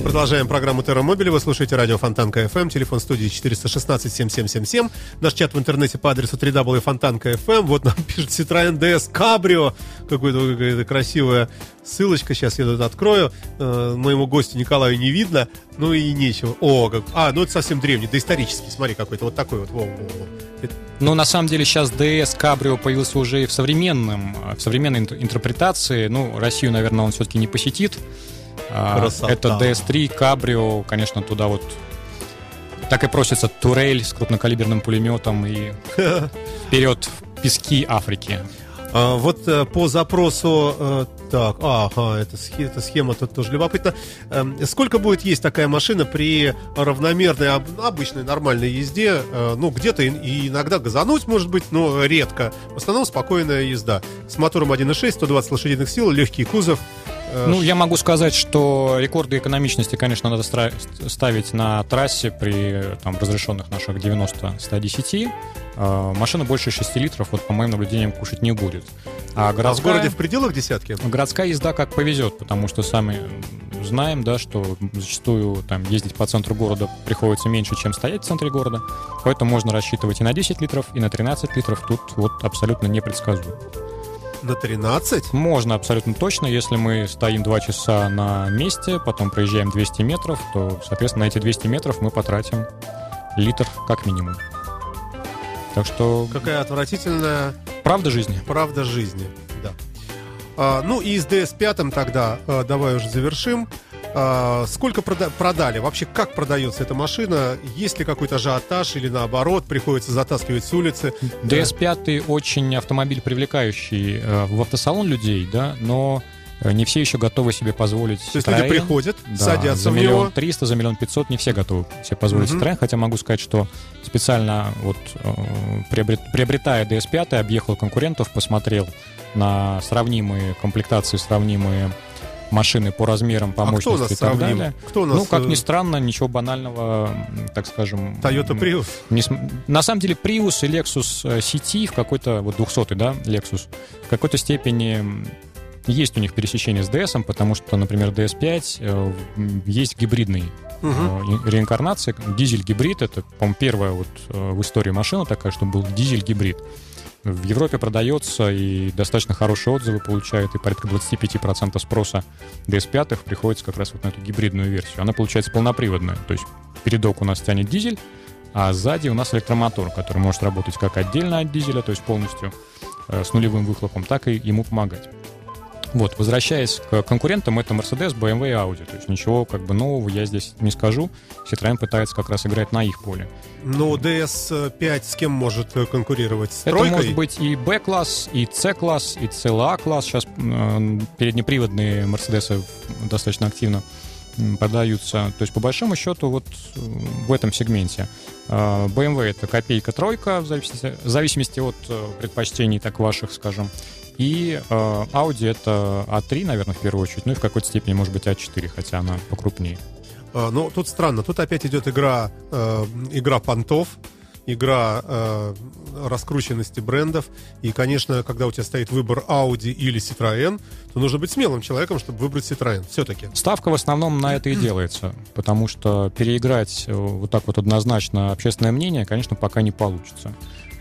Продолжаем программу Терра Мобили. Вы слушаете радио Фонтанка FM. Телефон студии 416-7777. Наш чат в интернете по адресу www.fontanka.fm. Вот нам пишет Citroёn DS Cabrio. Какая-то какая-то красивая ссылочка. Сейчас я тут открою. Э, моему гостю Николаю не видно. Ну и нечего. О, как... А, ну это совсем древний, доисторический. Смотри, какой-то вот такой вот. Во, во, во. Но на самом деле сейчас DS Cabrio появился уже и в современном, э, в современной интер- интерпретации. Ну, Россию, наверное, он все-таки не посетит. А, Красота. Это DS3 Cabrio, конечно, туда вот так и просится турель с крупнокалиберным пулеметом и вперед в пески Африки. А, вот э, по запросу, э, так, ага, эта, схе- эта схема тут тоже любопытна. Эм, сколько будет есть такая машина при равномерной, об- обычной, нормальной езде? Э, ну, где-то и, и иногда газануть, может быть, но редко. В основном спокойная езда. С мотором 1.6, 120 лошадиных сил, легкий кузов. Э, Ну, я могу сказать, что рекорды экономичности, конечно, надо ставить на трассе при там, разрешенных наших 90-110. Э, Машина больше 6 литров, вот по моим наблюдениям, кушать не будет. А а в городская, городе в пределах десятки? городская езда как повезет, потому что сами знаем, да, что зачастую там ездить по центру города приходится меньше, чем стоять в центре города. Поэтому можно рассчитывать и на 10 литров, и на 13 литров. Тут вот абсолютно непредсказуемо. На 13? Можно абсолютно точно, если мы стоим 2 часа на месте, потом проезжаем 200 метров, то, соответственно, на эти 200 метров мы потратим литр как минимум. Так что Какая отвратительная правда жизни. правда жизни. Да. А, ну и с DS5 тогда а, давай уже завершим. А, сколько прода- продали? Вообще, как продается эта машина? Есть ли какой-то ажиотаж или наоборот, приходится затаскивать с улицы? DS5 очень автомобиль привлекающий э, в автосалон людей, да, но э, не все еще готовы себе позволить То есть люди приходят, Да, садятся за миллион триста, за миллион пятьсот не все готовы себе позволить Мгм. Citroёn, хотя могу сказать, что специально вот э, приобрет- приобретая DS5, объехал конкурентов, посмотрел на сравнимые комплектации, сравнимые машины по размерам, по а кто мощности нас и так сравним? далее. Кто нас? Ну, как ни э, странно, ничего банального, так скажем... Toyota Prius. не На самом деле Prius и Lexus э, CT в какой-то, вот 200 да, Lexus, в какой-то степени есть у них пересечение с DS, потому что, например, DS5 э, есть гибридный э, реинкарнации. Дизель-гибрид — это, по-моему, первая вот э, в истории машина такая, что был дизель-гибрид. В Европе продается и достаточно хорошие отзывы получает, и порядка 25% спроса DS5 приходится как раз вот на эту гибридную версию. Она получается полноприводная, то есть передок у нас тянет дизель, а сзади у нас электромотор, который может работать как отдельно от дизеля, то есть полностью э, с нулевым выхлопом, так и ему помогать. Вот, возвращаясь к конкурентам, это Mercedes, BMW и Audi. То есть ничего как бы нового я здесь не скажу. Citroёn пытается как раз играть на их поле. Но DS5 с кем может э, конкурировать? С Это тройкой? может быть и B-класс, и C-класс, и CLA-класс. Сейчас м, переднеприводные Мерседесы достаточно активно продаются. То есть, по большому счету, вот в этом сегменте. BMW это копейка-тройка, в зависимости, в зависимости от предпочтений, так ваших, скажем. И Audi это A3, наверное, в первую очередь, ну и в какой-то степени, может быть, A4, хотя она покрупнее. Ну, тут странно. Тут опять идет игра, э, игра понтов игра э, раскрученности брендов. И, конечно, когда у тебя стоит выбор Audi или Citroën, то нужно быть смелым человеком, чтобы выбрать Citroën. Все-таки. Ставка в основном на это и делается. Потому что переиграть э, вот так вот однозначно общественное мнение, конечно, пока не получится.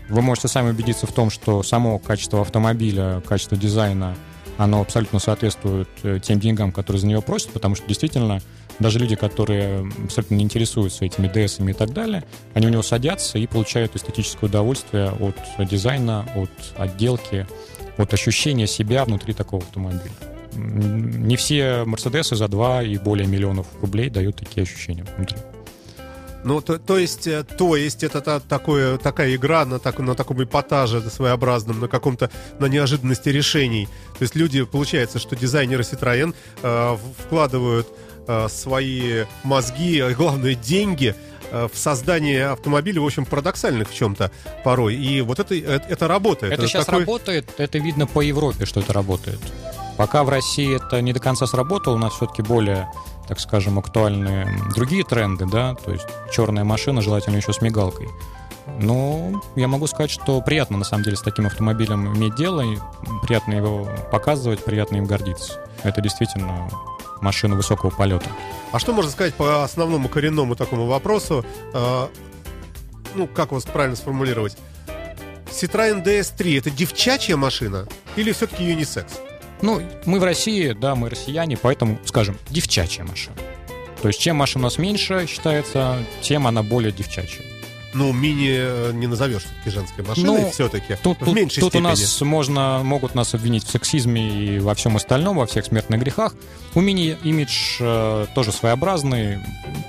Вы можете сами убедиться в том, что само качество автомобиля, качество дизайна, оно абсолютно соответствует э, тем деньгам, которые за него просят, потому что действительно даже люди, которые абсолютно не интересуются этими DS и так далее, они у него садятся и получают эстетическое удовольствие от дизайна, от отделки, от ощущения себя внутри такого автомобиля. Не все Мерседесы за 2 и более миллионов рублей дают такие ощущения внутри. Ну, то, то есть, э, то есть это та, такое, такая игра на, так, на таком эпатаже своеобразном, на каком-то, на неожиданности решений. То есть люди, получается, что дизайнеры Citroën э, вкладывают свои мозги, а главное, деньги э, в создание автомобилей, в общем, парадоксальных в чем-то порой. И вот это, это, это работает. Это, это сейчас такой... работает, это видно по Европе, что это работает. Пока в России это не до конца сработало, у нас все-таки более, так скажем, актуальные другие тренды, да, то есть черная машина, желательно еще с мигалкой. Но я могу сказать, что приятно на самом деле с таким автомобилем иметь дело, и приятно его показывать, приятно им гордиться. Это действительно машину высокого полета. А что можно сказать по основному коренному такому вопросу? Э, ну, как вас правильно сформулировать? Citroёn DS3 это девчачья машина или все-таки юнисекс? Ну, мы в России, да, мы россияне, поэтому, скажем, девчачья машина. То есть чем машина у нас меньше считается, тем она более девчачья ну, мини э, не назовешь все-таки женской машиной ну, все-таки. Тут, в меньшей тут, тут у нас можно, могут нас обвинить в сексизме и во всем остальном, во всех смертных грехах. У мини имидж э, тоже своеобразный.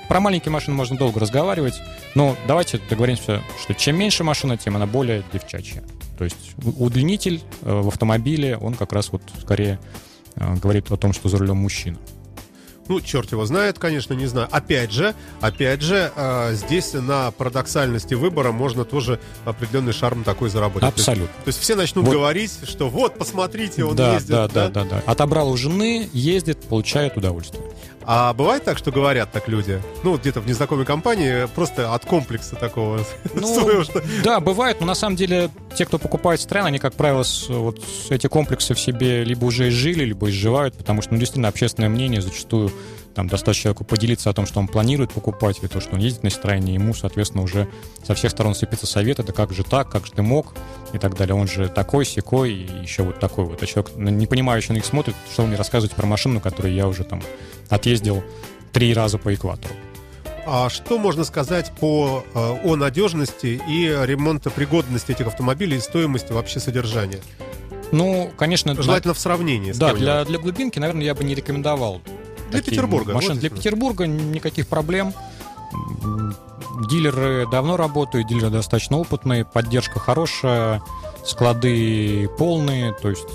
Про маленькие машины можно долго разговаривать, но давайте договоримся, что чем меньше машина, тем она более девчачья. То есть удлинитель э, в автомобиле, он как раз вот скорее э, говорит о том, что за рулем мужчина. Ну, черт его знает, конечно, не знаю. Опять же, опять же, э, здесь на парадоксальности выбора можно тоже определенный шарм такой заработать. Абсолютно. То есть, то есть все начнут вот. говорить, что вот, посмотрите, он да, ездит. Да, да, да, да, да. Отобрал у жены, ездит, получает удовольствие. А бывает так, что говорят так люди? Ну, где-то в незнакомой компании, просто от комплекса такого ну, своего, что... Да, бывает, но на самом деле те, кто покупает стран, они, как правило, вот эти комплексы в себе либо уже изжили, либо изживают, потому что, ну, действительно, общественное мнение зачастую там достаточно человеку поделиться о том, что он планирует покупать, или то, что он ездит на стороне, ему, соответственно, уже со всех сторон сыпется совет, это как же так, как же ты мог, и так далее. Он же такой, секой, и еще вот такой вот. А человек, не понимающий на них смотрит, что вы мне рассказываете про машину, которую я уже там отъездил три раза по экватору. А что можно сказать по, э, о надежности и ремонтопригодности этих автомобилей и стоимости вообще содержания? Ну, конечно... Желательно для... в сравнении. да, для, для глубинки, наверное, я бы не рекомендовал. Для Петербурга. Машин. Вот для Петербурга никаких проблем. Дилеры давно работают, дилеры достаточно опытные, поддержка хорошая, склады полные, то есть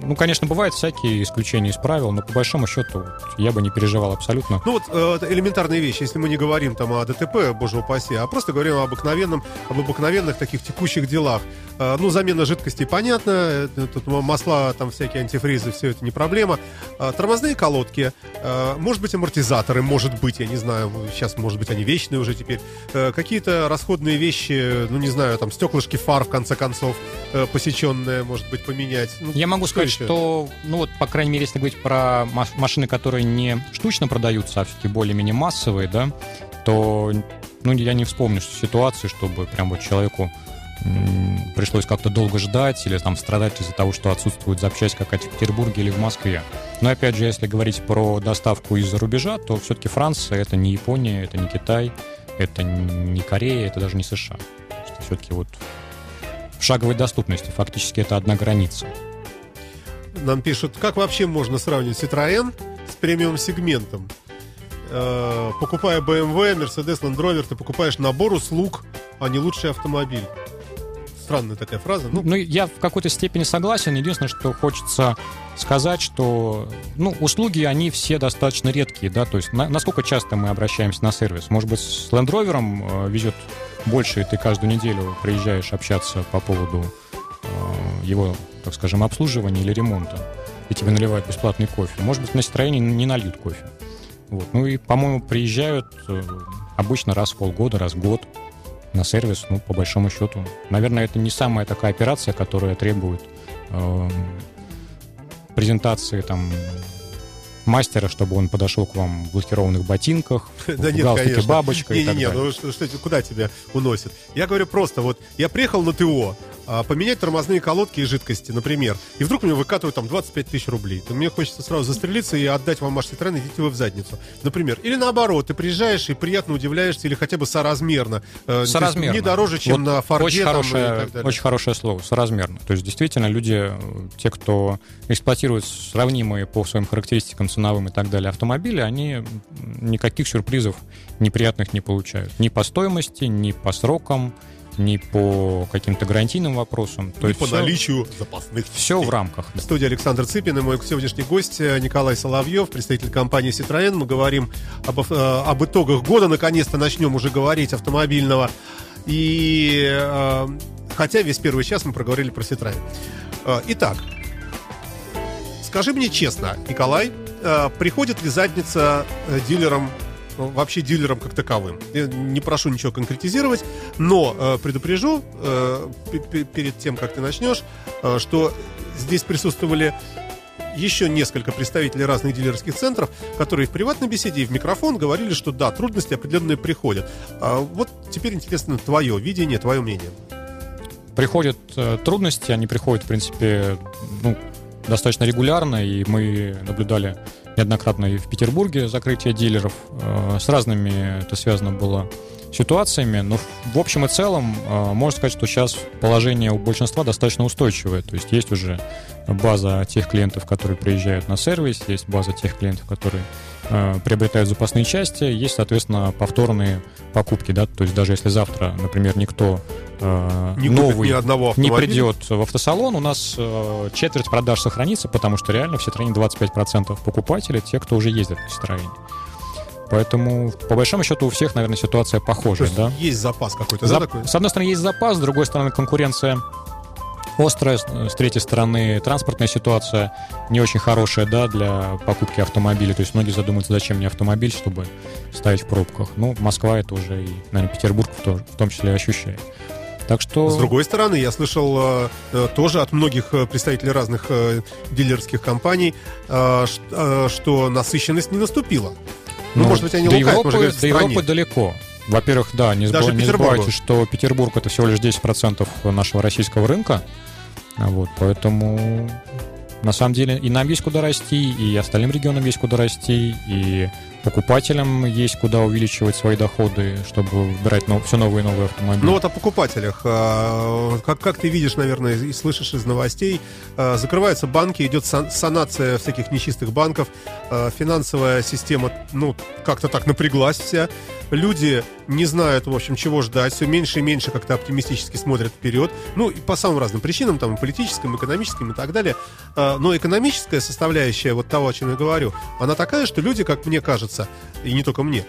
ну, конечно, бывают всякие исключения из правил, но по большому счету я бы не переживал абсолютно. Ну вот э, элементарные вещи, если мы не говорим там о ДТП, боже упаси, а просто говорим об обыкновенном, об обыкновенных таких текущих делах. Э, ну, замена жидкости, понятно, э, тут масла, там всякие антифризы, все это не проблема. Э, тормозные колодки, э, может быть, амортизаторы, может быть, я не знаю, сейчас, может быть, они вечные уже теперь. Э, какие-то расходные вещи, ну, не знаю, там стеклышки фар, в конце концов, э, посеченные, может быть, поменять. Ну, я могу сказать, сказать, что, ну вот, по крайней мере, если говорить про машины, которые не штучно продаются, а все-таки более-менее массовые, да, то, ну, я не вспомню ситуации, чтобы прям вот человеку пришлось как-то долго ждать или там страдать из-за того, что отсутствует запчасть какая-то в Петербурге или в Москве. Но опять же, если говорить про доставку из-за рубежа, то все-таки Франция это не Япония, это не Китай, это не Корея, это даже не США. Все-таки вот в шаговой доступности фактически это одна граница. Нам пишут, как вообще можно сравнить Citroën с премиум-сегментом? Э, покупая BMW, Mercedes, Land Rover, ты покупаешь набор услуг, а не лучший автомобиль. Странная такая фраза. Ну, Ну, я в какой-то степени согласен. Единственное, что хочется сказать, что ну, услуги, они все достаточно редкие, да, то есть на- насколько часто мы обращаемся на сервис. Может быть, с Land Rover э, везет больше, и ты каждую неделю приезжаешь общаться по поводу э, его, так скажем, обслуживания или ремонта, и тебе наливают бесплатный кофе. Может быть, на строении не нальют кофе. Вот. Ну и, по-моему, приезжают э, обычно раз в полгода, раз в год на сервис, ну, по большому счету. Наверное, это не самая такая операция, которая требует эм, презентации там мастера, чтобы он подошел к вам в блокированных ботинках, Да в нет, галстуке конечно. бабочка и так Не-не-не, далее. ну что, куда тебя уносит? Я говорю просто, вот я приехал на ТО, а, поменять тормозные колодки и жидкости, например, и вдруг мне выкатывают там 25 тысяч рублей. То мне хочется сразу застрелиться и отдать вам ваш Citroёn, идите вы в задницу. Например. Или наоборот, ты приезжаешь и приятно удивляешься, или хотя бы соразмерно. Э, Соразмерно. Не дороже, чем Вот на Форде очень хорошее, очень хорошее слово, соразмерно. То есть действительно люди, э, те, кто эксплуатирует сравнимые по своим характеристикам ценовым и так далее автомобили, они никаких сюрпризов неприятных не получают. Ни по стоимости, ни по срокам, ни по каким-то гарантийным вопросам. То И есть по все, наличию запасных все в рамках. В студии Александр Цыпин и мой сегодняшний гость э, Николай Соловьев, представитель компании Citroën. Мы говорим об, э, об итогах года. Наконец-то начнем уже говорить автомобильного. И э, хотя весь первый час мы проговорили про Citroën. Э, Итак, скажи мне честно, Николай, приходит ли задница дилерам вообще дилерам как таковым. Я не прошу ничего конкретизировать, но э, предупрежу э, пе- пе- перед тем, как ты начнешь, э, что здесь присутствовали еще несколько представителей разных дилерских центров, которые в приватной беседе и в микрофон говорили, что да, трудности определенные приходят. А вот теперь интересно твое видение, твое мнение. приходят э, трудности, они приходят, в принципе, ну, достаточно регулярно, и мы наблюдали неоднократно и в Петербурге закрытие дилеров. Э, С разными это связано было ситуациями, но в- общем и целом э, можно сказать, что сейчас положение у большинства достаточно устойчивое, то есть есть уже база тех клиентов, которые приезжают на сервис, есть база тех клиентов, которые приобретают запасные части, есть, соответственно, повторные покупки, да, то есть даже если завтра, например, никто э, Не новый ни одного не придет в автосалон, у нас э, четверть продаж сохранится, потому что реально в Citroёn 25% покупателей те, кто уже ездит на Citroёn. Поэтому, по большому счету, у всех, наверное, ситуация То похожая, есть да? есть запас какой-то, За- да, такой? С одной стороны, есть запас, с другой стороны, конкуренция острая, с третьей стороны, транспортная ситуация не очень хорошая, да, для покупки автомобиля. То есть многие задумываются, зачем мне автомобиль, чтобы ставить в пробках. Ну, Москва это уже и, наверное, Петербург в, то- в том числе ощущает. Так что... С другой стороны, я слышал э, э, тоже от многих э, представителей разных э, дилерских компаний, э, ш- э, что насыщенность не наступила. Ну, может быть, они до лукавят, Европы, может, говорят, в до. Европы далеко. Во-первых, да, не, Даже не забывайте, что Петербург это всего лишь 10% нашего российского рынка. Вот, поэтому на самом деле и нам есть куда расти, и остальным регионам есть куда расти, и покупателям есть куда увеличивать свои доходы, чтобы выбирать все новые и новые автомобили. Ну вот о покупателях. А, Как, как ты видишь, наверное, и слышишь из новостей, а, закрываются банки, идет сан- санация всяких нечистых банков, а, финансовая система, ну, как-то так напряглась вся. Люди не знают, в общем, чего ждать, все меньше и меньше как-то оптимистически смотрят вперед. Ну, и по самым разным причинам, там, политическим, экономическим и так далее. Но экономическая составляющая вот того, о чем я говорю, она такая, что люди, как мне кажется, и не только мне,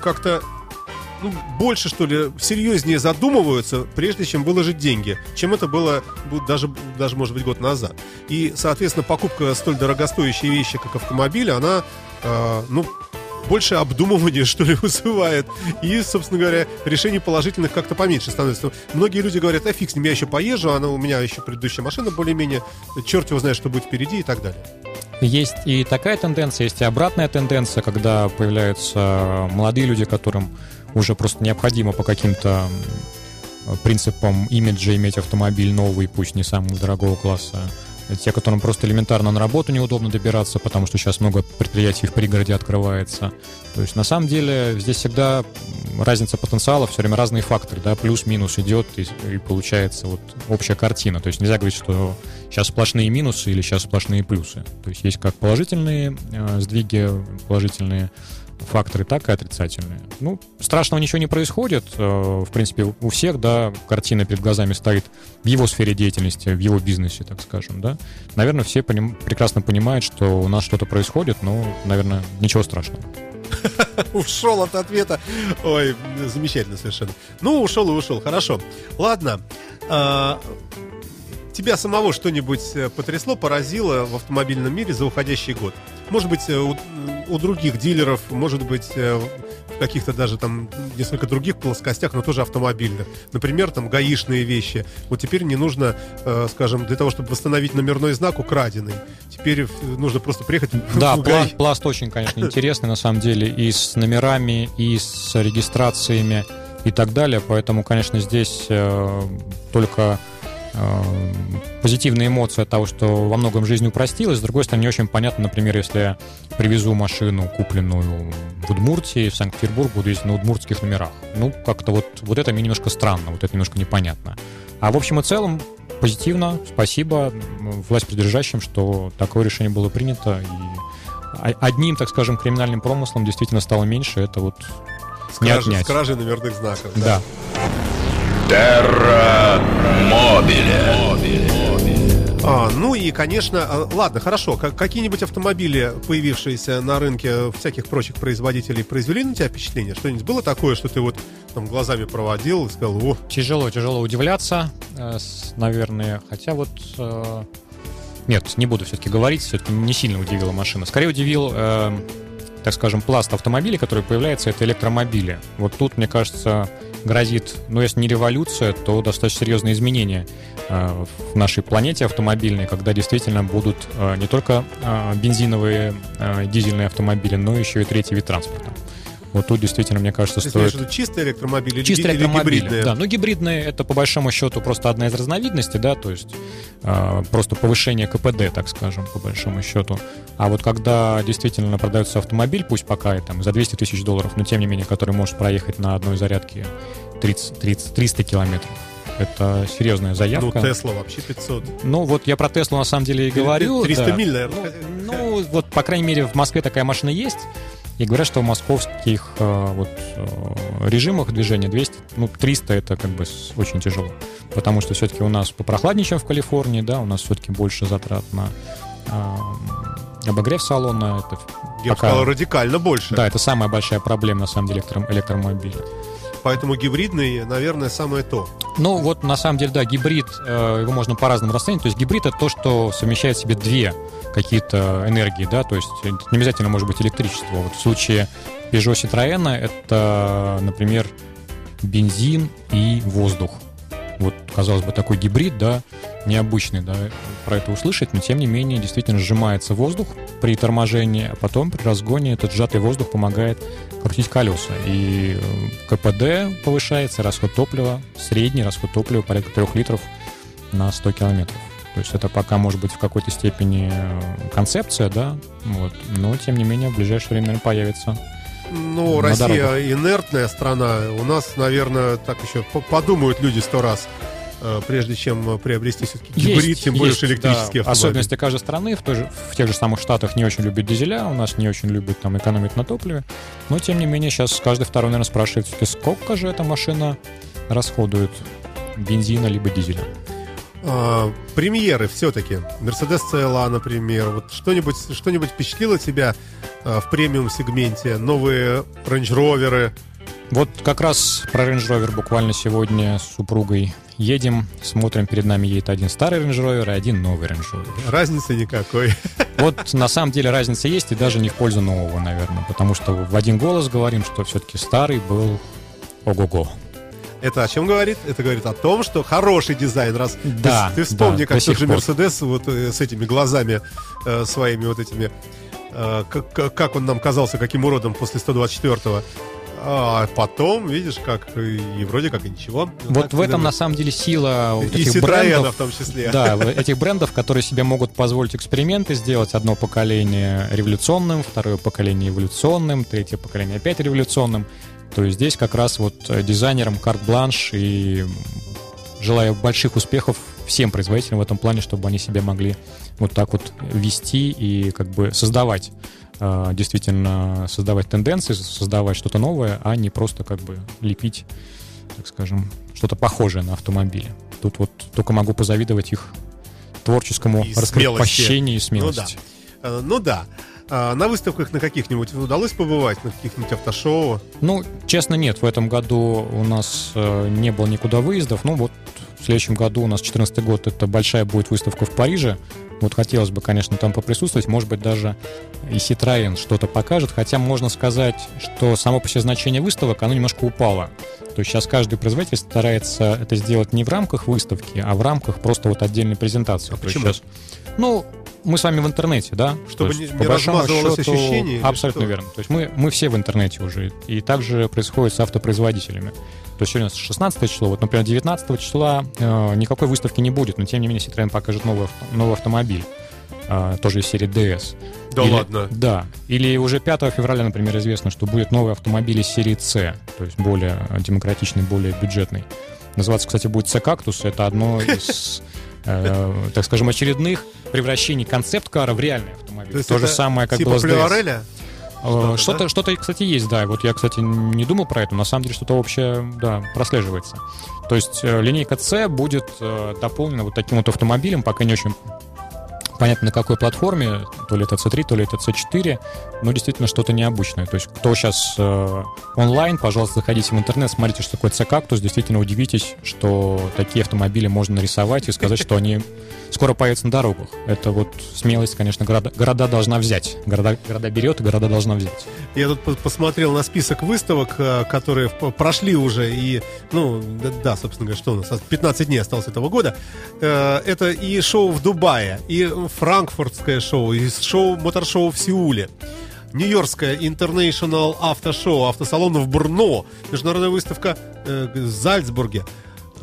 как-то ну, больше, что ли, серьезнее задумываются, прежде чем выложить деньги, чем это было даже, даже может быть, год назад. И, соответственно, покупка столь дорогостоящей вещи, как автомобиль, она, э, ну, больше обдумывания, что ли, вызывает. И, собственно говоря, решений положительных как-то поменьше становится. Многие люди говорят, а фиг с ним, я еще поезжу, она у меня еще предыдущая машина более-менее, черт его знает, что будет впереди и так далее. Есть и такая тенденция, есть и обратная тенденция, когда появляются молодые люди, которым уже просто необходимо по каким-то принципам имиджа иметь автомобиль новый, пусть не самого дорогого класса. Те, которым просто элементарно на работу неудобно добираться, потому что сейчас много предприятий в пригороде открывается. То есть на самом деле здесь всегда разница потенциала, все время разные факторы, да, плюс-минус идет, и, и получается вот общая картина. То есть нельзя говорить, что сейчас сплошные минусы или сейчас сплошные плюсы. То есть есть как положительные э, сдвиги, положительные факторы, так и отрицательные. Ну, страшного ничего не происходит. Э, в принципе, у всех, да, картина перед глазами стоит в его сфере деятельности, в его бизнесе, так скажем, да. Наверное, все поним- прекрасно понимают, что у нас что-то происходит, но, наверное, ничего страшного. Ушел от ответа. Ой, замечательно совершенно. Ну, ушел и ушел. Хорошо. Ладно. Тебя самого что-нибудь э, потрясло, поразило в автомобильном мире за уходящий год? Может быть, э, у, у других дилеров, может быть, э, в каких-то даже там несколько других плоскостях, но тоже автомобильных. Например, там гаишные вещи. Вот теперь не нужно, э, скажем, для того, чтобы восстановить номерной знак украденный. Теперь нужно просто приехать Да, в ГАИ. пласт очень, конечно, интересный на самом деле и с номерами, и с регистрациями и так далее. Поэтому, конечно, здесь э, только позитивные эмоции от того, что во многом жизнь упростилась. С другой стороны, не очень понятно, например, если я привезу машину, купленную в Удмуртии, в Санкт-Петербург, буду ездить на удмуртских номерах. Ну, как-то вот, вот это мне немножко странно, вот это немножко непонятно. А в общем и целом, позитивно, спасибо власть придержащим, что такое решение было принято. И одним, так скажем, криминальным промыслом действительно стало меньше. Это вот С не кражей, отнять. с кражей номерных знаков. да. Терра Мобиле. А, ну и, конечно, а, ладно, хорошо. Как- Какие-нибудь автомобили, появившиеся на рынке всяких прочих производителей, произвели на тебя впечатление? Что-нибудь было такое, что ты вот там глазами проводил и сказал, о, Тяжело, тяжело удивляться, э, наверное. Хотя вот... э, Нет, не буду все-таки говорить, все-таки не сильно удивила машина. Скорее удивил, э, так скажем, пласт автомобилей, который появляется, это электромобили. Вот тут, мне кажется, грозит, ну, если не революция, то достаточно серьезные изменения э, в нашей планете автомобильной, когда действительно будут э, не только э, бензиновые дизельные автомобили, но еще и третий вид транспорта. Вот тут действительно, мне кажется, ты стоит... имеешь в виду чистый электромобиль или, Чисто или электромобили. гибридные? Да, ну гибридные это по большому счету просто одна из разновидностей, да, то есть э, просто повышение КПД, так скажем, по большому счету. А вот когда действительно продается автомобиль, пусть пока и там за 200 тысяч долларов, но тем не менее, который может проехать на одной зарядке 30, 30, 300 километров, это серьезная Ну, заявка. Тесла вообще 500. Ну, вот я про Теслу на самом деле и говорю. 300 да. миль, наверное. Ну, ну, вот, по крайней мере, в Москве такая машина есть. И говорят, что в московских э, вот, э, режимах движения 200, ну, 300 это как бы очень тяжело. Потому что все-таки у нас попрохладнее, чем в Калифорнии, да, у нас все-таки больше затрат на э, обогрев салона. Это Я бы пока- сказал, радикально больше. Да, это самая большая проблема, на самом деле, электро- электромобиля. Поэтому гибридный, наверное, самое то. Ну, вот на самом деле, да, гибрид, э, его можно по-разному расценить. То есть гибрид это то, что совмещает в себе две какие-то энергии, да, то есть это не обязательно может быть электричество. Вот в случае Peugeot Citroёn это, например, бензин и воздух. Вот, казалось бы, такой гибрид, да, необычный, да, про это услышать, но тем не менее действительно сжимается воздух при торможении, а потом при разгоне этот сжатый воздух помогает крутить колеса. И э, КПД повышается, расход топлива, средний расход топлива порядка 3 литров на 100 километров. То есть это пока может быть в какой-то степени э, концепция, да, вот, но тем не менее в ближайшее время, наверное, появится. Ну, Россия дорогах. инертная страна. У нас, наверное, так еще по- подумают люди сто раз, прежде чем э, приобрести все-таки гибрид, Есть, тем более есть, электрический да, автомобиль. Особенности каждой страны. В, той же, в тех же самых штатах не очень любят дизеля, у нас не очень любят там экономить на топливе. Но, тем не менее, сейчас каждый второй, наверное, спрашивает, все-таки, сколько же эта машина расходует бензина либо дизеля. А, премьеры все-таки. Mercedes CLA, например. Вот что-нибудь что впечатлило тебя а, в премиум сегменте? Новые Range Rover? Вот как раз про Range Rover буквально сегодня с супругой едем, смотрим, перед нами едет один старый Range Rover и один новый Range Rover. Разницы никакой. Вот на самом деле разница есть, и даже не в пользу нового, наверное, потому что в один голос говорим, что все-таки старый был ого-го. Это о чем говорит? Это говорит о том, что хороший дизайн. Раз ты- Да, ты, вспомни, да, как тот же. Мерседес вот э, с этими глазами э, своими вот этими, э, как- как он нам казался, каким уродом после 124-го. А потом, видишь, как и, вроде как и ничего. Вот Так, в этом на самом деле сила вот и этих брендов. в том числе. Да, этих брендов, которые себе могут позволить эксперименты сделать. Одно поколение революционным, второе поколение эволюционным, третье поколение опять революционным. То есть здесь как раз вот э, дизайнерам карт-бланш и желаю больших успехов всем производителям в этом плане, чтобы они себя могли вот так вот вести и как бы создавать действительно создавать тенденции, создавать что-то новое, а не просто как бы лепить, так скажем, что-то похожее на автомобили. Тут вот только могу позавидовать их творческому И раскрепощению и Ну да. смелости. Э, Ну да. А На выставках на каких-нибудь удалось побывать, на каких-нибудь автошоу? Ну, честно, нет. В этом году у нас э, не было никуда выездов. Ну, вот в следующем году у нас 14 год, это большая будет выставка в Париже. Вот хотелось бы, конечно, там поприсутствовать. Может быть, даже и Citroёn что-то покажет. Хотя можно сказать, что само по себе значение выставок, оно немножко упало. То есть сейчас каждый производитель старается это сделать не в рамках выставки, а в рамках просто вот отдельной презентации. А То почему? щас- ну, мы с вами в интернете, да? Чтобы То есть, не- по не большому счету, ощущение Абсолютно верно. То есть мы, мы все в интернете уже. И также происходит с автопроизводителями. То есть сегодня у нас 16 число, вот, например, 19 числа э, никакой выставки не будет, но тем не менее Citroёn покажет новый, авто- новый автомобиль, э, тоже из серии DS. Да Или- ладно. Да. Или уже 5 февраля, например, известно, что будет новый автомобиль из серии C, то есть более демократичный, более бюджетный. Называться, кстати, будет C-кактус. Это одно из, э, так скажем, очередных превращений концепт-кара в реальный автомобиль. То То же самое, как типа было с DS. Плюареля? Что-то, Что-то, что-то, кстати, есть, да. Вот я, кстати, не думал про это, на самом деле что-то общее, да, прослеживается. То есть э, линейка C будет э, дополнена вот таким вот автомобилем, пока не очень понятно на какой платформе, то ли это C3, то ли это C4, но действительно что-то необычное. То есть кто сейчас э, онлайн, пожалуйста, заходите в интернет, смотрите, что такое C-кактус, действительно удивитесь, что такие автомобили можно нарисовать и сказать, что они скоро появятся на дорогах. Это вот смелость, конечно, города, города должна взять. Города, города берет, и города должна взять. Я тут по- посмотрел на список выставок, э, которые прошли уже, и, ну, да, собственно говоря, что у нас, 15 дней осталось этого года. Э, Это и шоу в Дубае, и франкфуртское шоу, и шоу, мотор-шоу в Сеуле. Нью-Йоркское International автошоу, автосалон в Брно, международная выставка э, в Зальцбурге.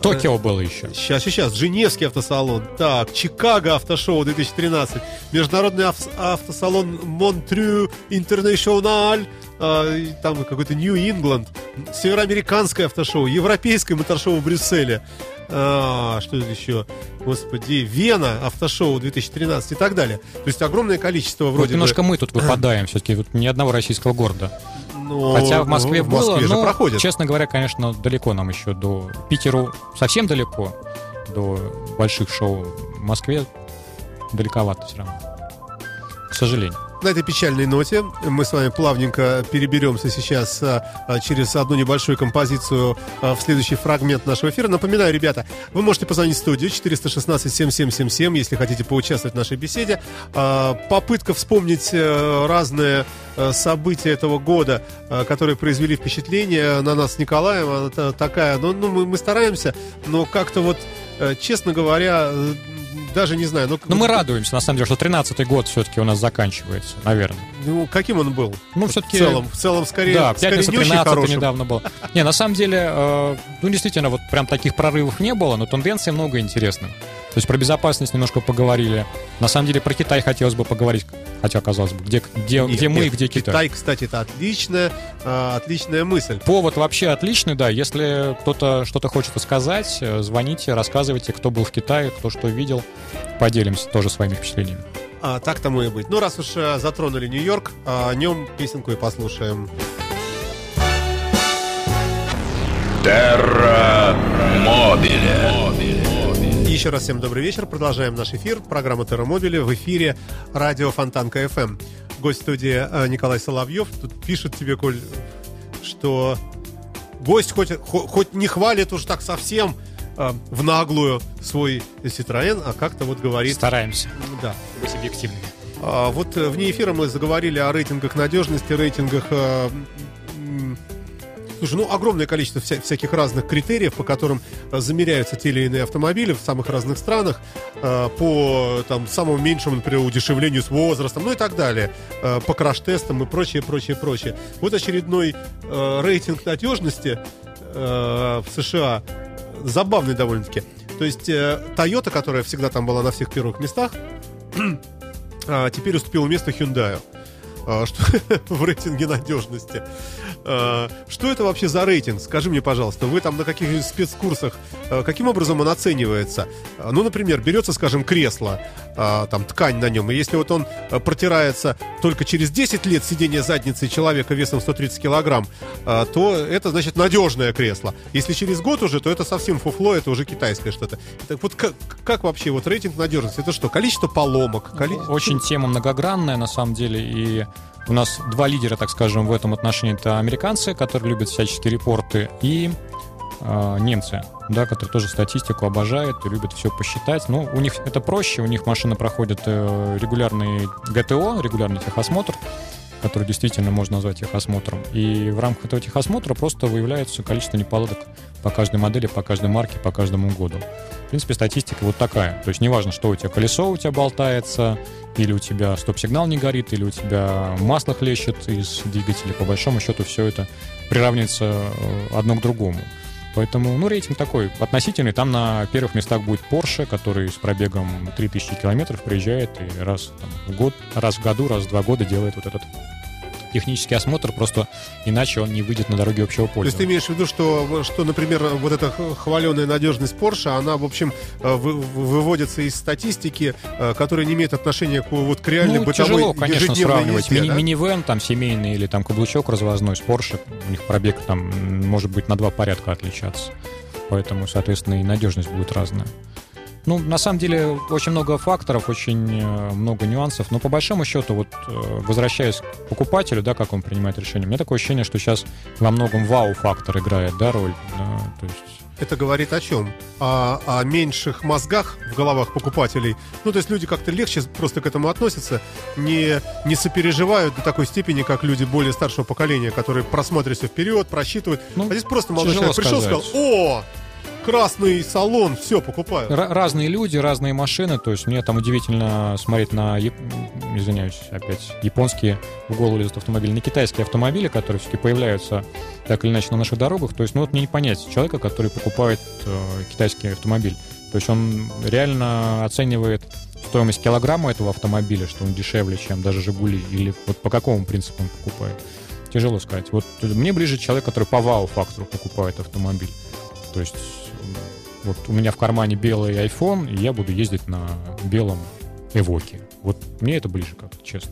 Токио было еще. Сейчас, сейчас. Женевский автосалон. Так, Чикаго автошоу 2013. Международный ав- автосалон Монтрю а, и там какой-то Нью-Ингланд. Североамериканское автошоу. Европейское моторшоу в Брюсселе. А, что тут еще? Господи, Вена автошоу 2013 и так далее. То есть огромное количество Вот вроде немножко бы. мы тут выпадаем, все-таки вот ни одного российского города. Но Хотя в Москве в было, Москве но, проходит. честно говоря, конечно, далеко нам еще до Питеру, совсем далеко, до больших шоу. В Москве далековато все равно. К сожалению. На этой печальной ноте мы с вами плавненько переберемся сейчас а, а, через одну небольшую композицию а, в следующий фрагмент нашего эфира. Напоминаю, ребята, вы можете позвонить в студию 416-7777, если хотите поучаствовать в нашей беседе. Попытка вспомнить э, разные э, события этого года, э, которые произвели впечатление на нас с Николаем, она та- такая, ну, ну, мы, мы стараемся, но как-то вот, честно говоря, даже не знаю. Ну, Но мы радуемся, на самом деле, что 13-й год все-таки у нас заканчивается, наверное. Ну, каким он был? Ну, В все-таки... целом, в целом, скорее, Да, скорее пятница не очень 13 хорошим. недавно был. Не, на самом деле, э, ну, действительно, вот прям таких прорывов не было, но тенденций много интересных. То есть про безопасность немножко поговорили. На самом деле про Китай хотелось бы поговорить, хотя, казалось бы, где, где, Нет, где мы и где Китай. Китай, кстати, это отличная, а, отличная мысль. Повод вообще отличный, да. Если кто-то что-то хочет сказать, э, звоните, рассказывайте, кто был в Китае, кто что видел. Поделимся тоже своими впечатлениями. А, так тому и быть. Ну, раз уж а, затронули Нью-Йорк, а, о нем песенку и послушаем. Терра Мобиле. Еще раз всем добрый вечер. Продолжаем наш эфир. Программа Терромобили в эфире радио Фонтанка FM. Гость студии а, Николай Соловьев. Тут пишет тебе, Коль, что гость хоть, хо- хоть не хвалит уж так совсем а, в наглую свой Citroёn, а как-то вот говорит... Стараемся Да, быть объективными. А, Вот э, вне эфира мы заговорили о рейтингах надежности, рейтингах... э, м, Слушай, ну огромное количество вся- всяких разных критериев, по которым э, замеряются те или иные автомобили в самых разных странах, э, по там самому меньшему, например, удешевлению с возрастом, ну и так далее, э, по краш-тестам и прочее, прочее, прочее. Вот очередной э, рейтинг надежности э, в США забавный довольно-таки. То есть э, Toyota, которая всегда там была на всех первых местах, а, теперь уступило место Hyundai а, что в рейтинге надежности. Э, Что это вообще за рейтинг? Скажи мне, пожалуйста, вы там на каких спецкурсах, э, каким образом он оценивается? Э, Ну, например, берется, скажем, кресло, э, там, ткань на нем, и если вот он э, протирается только через 10 лет сидения задницы человека весом 130 килограмм, э, то это, значит, надежное кресло. Если через год уже, то это совсем фуфло, это уже китайское что-то. Так вот, как, как вообще вот рейтинг надежности? Это что, количество поломок? Коли- Очень тема многогранная, на самом деле, и у нас два лидера, так скажем, в этом отношении. Это американцы, которые любят всяческие репорты, и э, немцы, да, которые тоже статистику обожают и любят все посчитать. Ну, у них это проще, у них машина проходит э, регулярный ГТО, регулярный техосмотр, который действительно можно назвать техосмотром. И в рамках этого техосмотра просто выявляется количество неполадок по каждой модели, по каждой марке, по каждому году. В принципе, статистика вот такая. То есть неважно, что у тебя колесо у тебя болтается, или у тебя стоп-сигнал не горит, или у тебя масло хлещет из двигателя. По большому счету все это приравнивается э, одно к другому. Поэтому, ну, рейтинг такой относительный. Там на первых местах будет Porsche, который с пробегом 3000 километров приезжает и раз там, в год, раз в году, раз в два года делает вот этот технический осмотр, просто иначе он не выйдет на дороге общего То есть ты пользования. имеешь в виду, что, что например, вот эта хваленая надежность Porsche, она, в общем, э, вы- выводится из статистики, э, которая не имеет отношения к, вот, к реальной Ну, бытовой тяжело, конечно, сравнивать. езде, Мини- да? Минивэн, там, семейный или там каблучок развозной с Porsche, у них пробег там может быть на два порядка отличаться. Поэтому, соответственно, и надежность будет разная. Ну, на самом деле, очень много факторов, очень э, много нюансов. Но по большому счету, вот э, возвращаясь к покупателю, да, как он принимает решение, у меня такое ощущение, что сейчас во многом вау-фактор играет, да, роль. да, то есть Это говорит о чем? О, о меньших мозгах в головах покупателей. Ну, то есть люди как-то легче просто к этому относятся, не, не сопереживают до такой степени, как люди более старшего поколения, которые просматривают всё вперед, просчитывают. Ну, а здесь просто молодой человек пришел и сказал, о, красный салон, все, покупаю. Ра- разные люди, разные машины. То есть мне там удивительно смотреть на, яп- извиняюсь, опять, японские в голову лезут автомобили, на китайские автомобили, которые все-таки появляются так или иначе на наших дорогах. То есть, ну вот мне не понять человека, который покупает э, китайский автомобиль. То есть он реально оценивает стоимость килограмма этого автомобиля, что он дешевле, чем даже Жигули, или вот по какому принципу он покупает. Тяжело сказать. Вот мне ближе человек, который по вау-фактору покупает автомобиль. То есть вот у меня в кармане белый iPhone, и я буду ездить на белом Эвоке. Вот мне это ближе как-то, честно.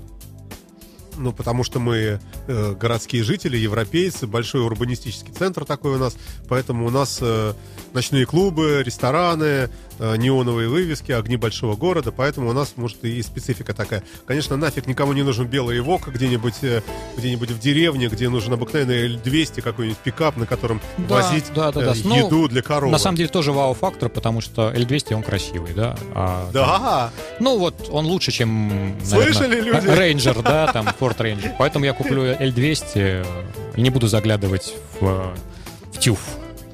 Ну, потому что мы э, городские жители, европейцы, большой урбанистический центр такой у нас, поэтому у нас э, ночные клубы, рестораны, э, неоновые вывески, огни большого города, поэтому у нас, может, и специфика такая. Конечно, нафиг никому не нужен белый Эвок где-нибудь э, где-нибудь в деревне, где нужен обыкновенный L200, какой-нибудь пикап, на котором Да, возить да, да, да. э, Ну, еду для коровы. На самом деле тоже вау-фактор, потому что L200 он красивый, да. А, Да, Ну вот он лучше, чем, Слышали, наверное, люди? Ranger, да, там Ford Ranger. Поэтому я куплю L200 э, и не буду заглядывать в, в тюф,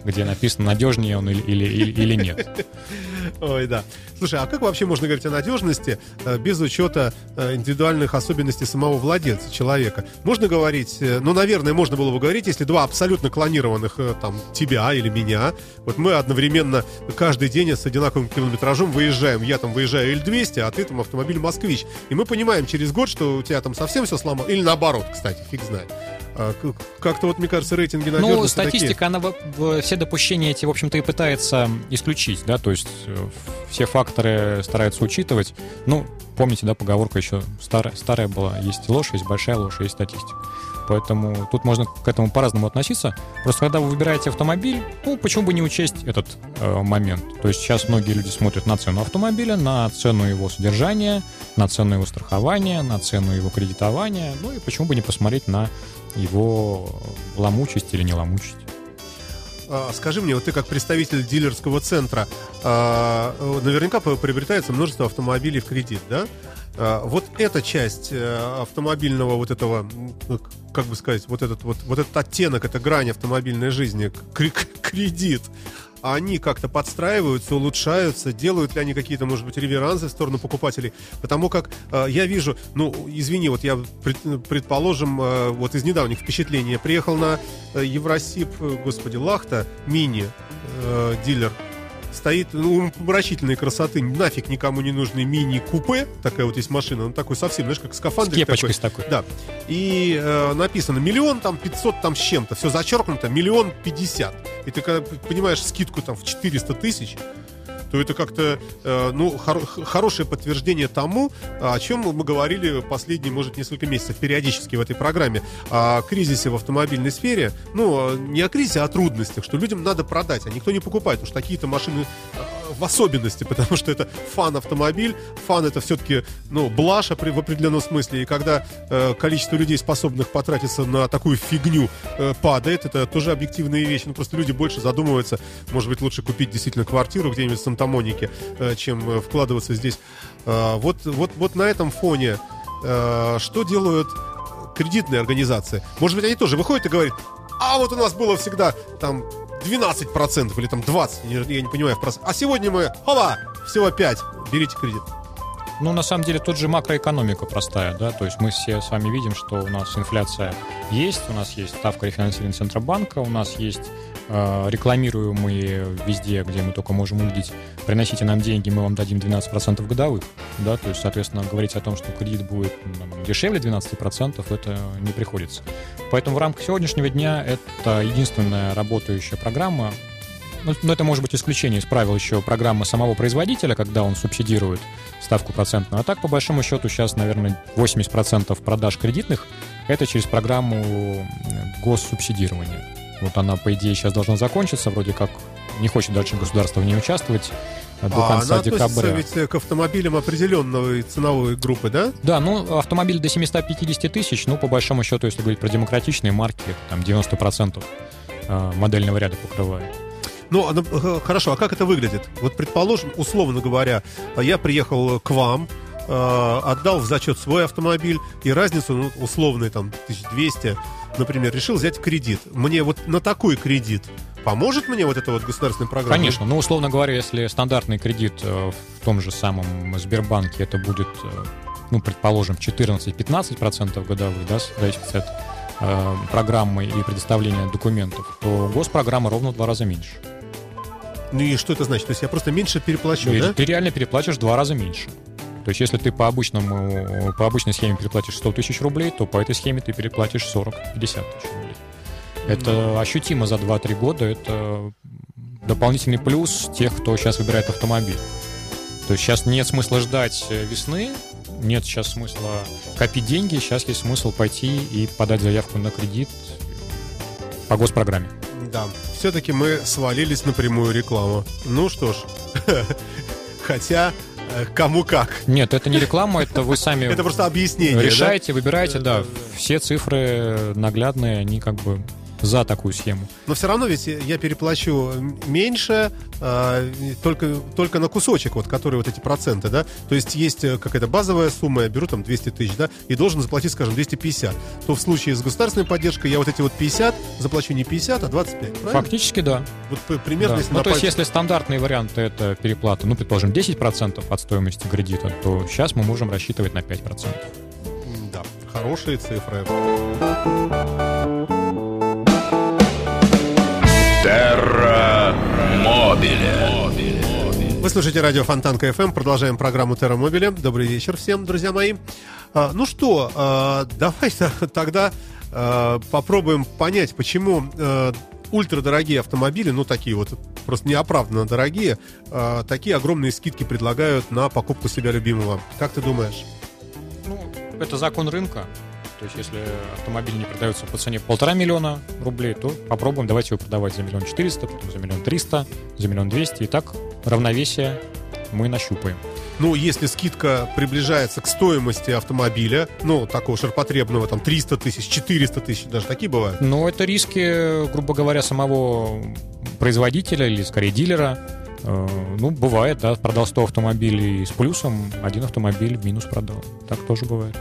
где написано, надежнее он или, или, или нет. Ой, да. Слушай, а как вообще можно говорить о надежности э, без учета э, индивидуальных особенностей самого владельца, человека? Можно говорить, э, ну, наверное, можно было бы говорить, если два абсолютно клонированных, там, тебя или меня, вот мы одновременно каждый день с одинаковым километражом выезжаем. Я там выезжаю L200, а ты там автомобиль Москвич. И мы понимаем через год, что у тебя там совсем все сломалось. Или наоборот, кстати, фиг знает. А, Как-то вот, мне кажется, рейтинги надежности Ну, такие. статистика, она в- в- все допущения эти, в общем-то, и пытается исключить, да, то есть э, все факторы стараются учитывать. Ну, помните, да, поговорка еще старая, старая была, есть ложь, есть большая ложь, есть статистика. Поэтому тут можно к этому по-разному относиться. Просто когда вы выбираете автомобиль, ну, почему бы не учесть этот э, момент? То есть сейчас многие люди смотрят на цену автомобиля, на цену его содержания, на цену его страхования, на цену его кредитования. Ну и почему бы не посмотреть на его ломучесть или не ломучесть. А, Скажи мне, вот ты как представитель дилерского центра, а, наверняка приобретается множество автомобилей в кредит, да? А, Вот эта часть э, автомобильного вот этого, ну, как бы сказать, вот этот вот, вот этот оттенок, эта грань автомобильной жизни, к- кредит, они как-то подстраиваются, улучшаются, делают ли они какие-то, может быть, реверансы в сторону покупателей? Потому как э, я вижу, ну, извини, вот я, пред- предположим, э, вот из недавних впечатлений, я приехал на э, Евросип, э, господи, Лахта, мини, э, стоит ну, умопомрачительной красоты, нафиг никому не нужный мини-купе, такая вот есть машина, ну такой совсем, знаешь, как скафандр. С кепочкой такой. Да. И э, написано миллион там 500 там с чем-то, все зачеркнуто, миллион пятьдесят. И ты когда понимаешь скидку там в 400 тысяч, то это как-то э, ну, хор- хорошее подтверждение тому, о чем мы говорили последние, может, несколько месяцев периодически в этой программе, о кризисе в автомобильной сфере. Ну, не о кризисе, а о трудностях, что людям надо продать, а никто не покупает, потому что такие-то машины э, в особенности, потому что это фан-автомобиль. Фан это все-таки, ну, блажь в определенном смысле. И когда э, количество людей, способных потратиться на такую фигню, э, падает, это тоже объективные вещи. Ну, просто люди больше задумываются, может быть, лучше купить действительно квартиру где-нибудь в Санта-Монике, э, чем э, вкладываться здесь. Э, вот, вот, вот на этом фоне э, что делают кредитные организации? Может быть, они тоже выходят и говорят, а вот у нас было всегда там 12% или там 20%, я не понимаю, в процент. А сегодня мы, хова, всего 5, берите кредит. Ну, на самом деле, тут же макроэкономика простая, да, то есть мы все с вами видим, что у нас инфляция есть, у нас есть ставка рефинансирования Центробанка, у нас есть рекламируемые везде, где мы только можем увидеть, приносите нам деньги, мы вам дадим 12% годовых, да, то есть, соответственно, говорить о том, что кредит будет там, дешевле 12%, это не приходится. Поэтому в рамках сегодняшнего дня это единственная работающая программа, ну, но это может быть исключение из правил еще программы самого производителя, когда он субсидирует ставку процентную. А так, по большому счету, сейчас, наверное, 80% продаж кредитных это через программу госсубсидирования. Вот она, по идее, сейчас должна закончиться, вроде как не хочет дальше государство в ней участвовать до а конца она декабря. ведь к автомобилям определенной ценовой группы, да? Да, ну, автомобиль до 750 тысяч, ну, по большому счету, если говорить про демократичные марки, там 90% э, модельного ряда покрывает. Ну, а, хорошо, а как это выглядит? Вот, предположим, условно говоря, я приехал к вам, э, отдал в зачет свой автомобиль, и разницу, ну, условный, там, 1200, например, решил взять кредит. Мне вот на такой кредит Поможет мне вот эта вот государственная программа? Конечно. Ну, условно говоря, если стандартный кредит э, в том же самом Сбербанке это будет, э, ну, предположим, 14-15% годовых, да, в зависимости от э, программы и предоставления документов, то госпрограмма ровно в два раза меньше. Ну и что это значит? То есть я просто меньше переплачу, Ну, да? Ты реально переплачешь в два раза меньше. То есть, если ты по, обычному, по обычной схеме переплатишь 100 тысяч рублей, то по этой схеме ты переплатишь 40-50 тысяч рублей. Это ощутимо за 2-3 года. Это дополнительный плюс тех, кто сейчас выбирает автомобиль. То есть сейчас нет смысла ждать э, весны, нет сейчас смысла копить деньги, сейчас есть смысл пойти и подать заявку на кредит по госпрограмме. Да. Все-таки мы свалились на прямую рекламу. Ну что ж. Хотя, кому как. Нет, это не реклама, это вы сами Это просто объяснение. решаете, выбираете, да. Все цифры наглядные, они как бы за такую схему. Но все равно ведь я переплачу меньше э, только, только на кусочек, вот, который вот эти проценты, да. То есть есть э, какая-то базовая сумма, я беру там 200 тысяч, да, и должен заплатить, скажем, 250. То в случае с государственной поддержкой я вот эти вот 50 заплачу не 50, а 25, правильно? Фактически, да. Вот примерно, Да. если Ну, то есть, если стандартный вариант это переплата, ну, предположим, 10% от стоимости кредита, то сейчас мы можем рассчитывать на 5%. М, Да, хорошие цифры. Терра Мобиле. Вы слушаете радио Фонтанка ФМ, продолжаем программу Терра Мобиле. Добрый вечер всем, друзья мои. А, ну что, а, давайте тогда а, попробуем понять, почему ультрадорогие автомобили, ну такие вот просто неоправданно дорогие, такие огромные скидки предлагают на покупку себя любимого. Как ты думаешь? Ну, это закон рынка. То есть, если автомобиль не продается по цене полтора миллиона рублей, то попробуем, давайте его продавать за миллион четыреста, потом за миллион триста, за миллион двести. И так равновесие мы нащупаем. Ну, если скидка приближается к стоимости автомобиля, ну, такого ширпотребного, там, 300 тысяч, 400 тысяч, даже такие бывают. Но это риски, грубо говоря, самого производителя или, скорее, дилера. Э, Ну, бывает, да, продал 100 автомобилей с плюсом, один автомобиль в минус продал. Так тоже бывает.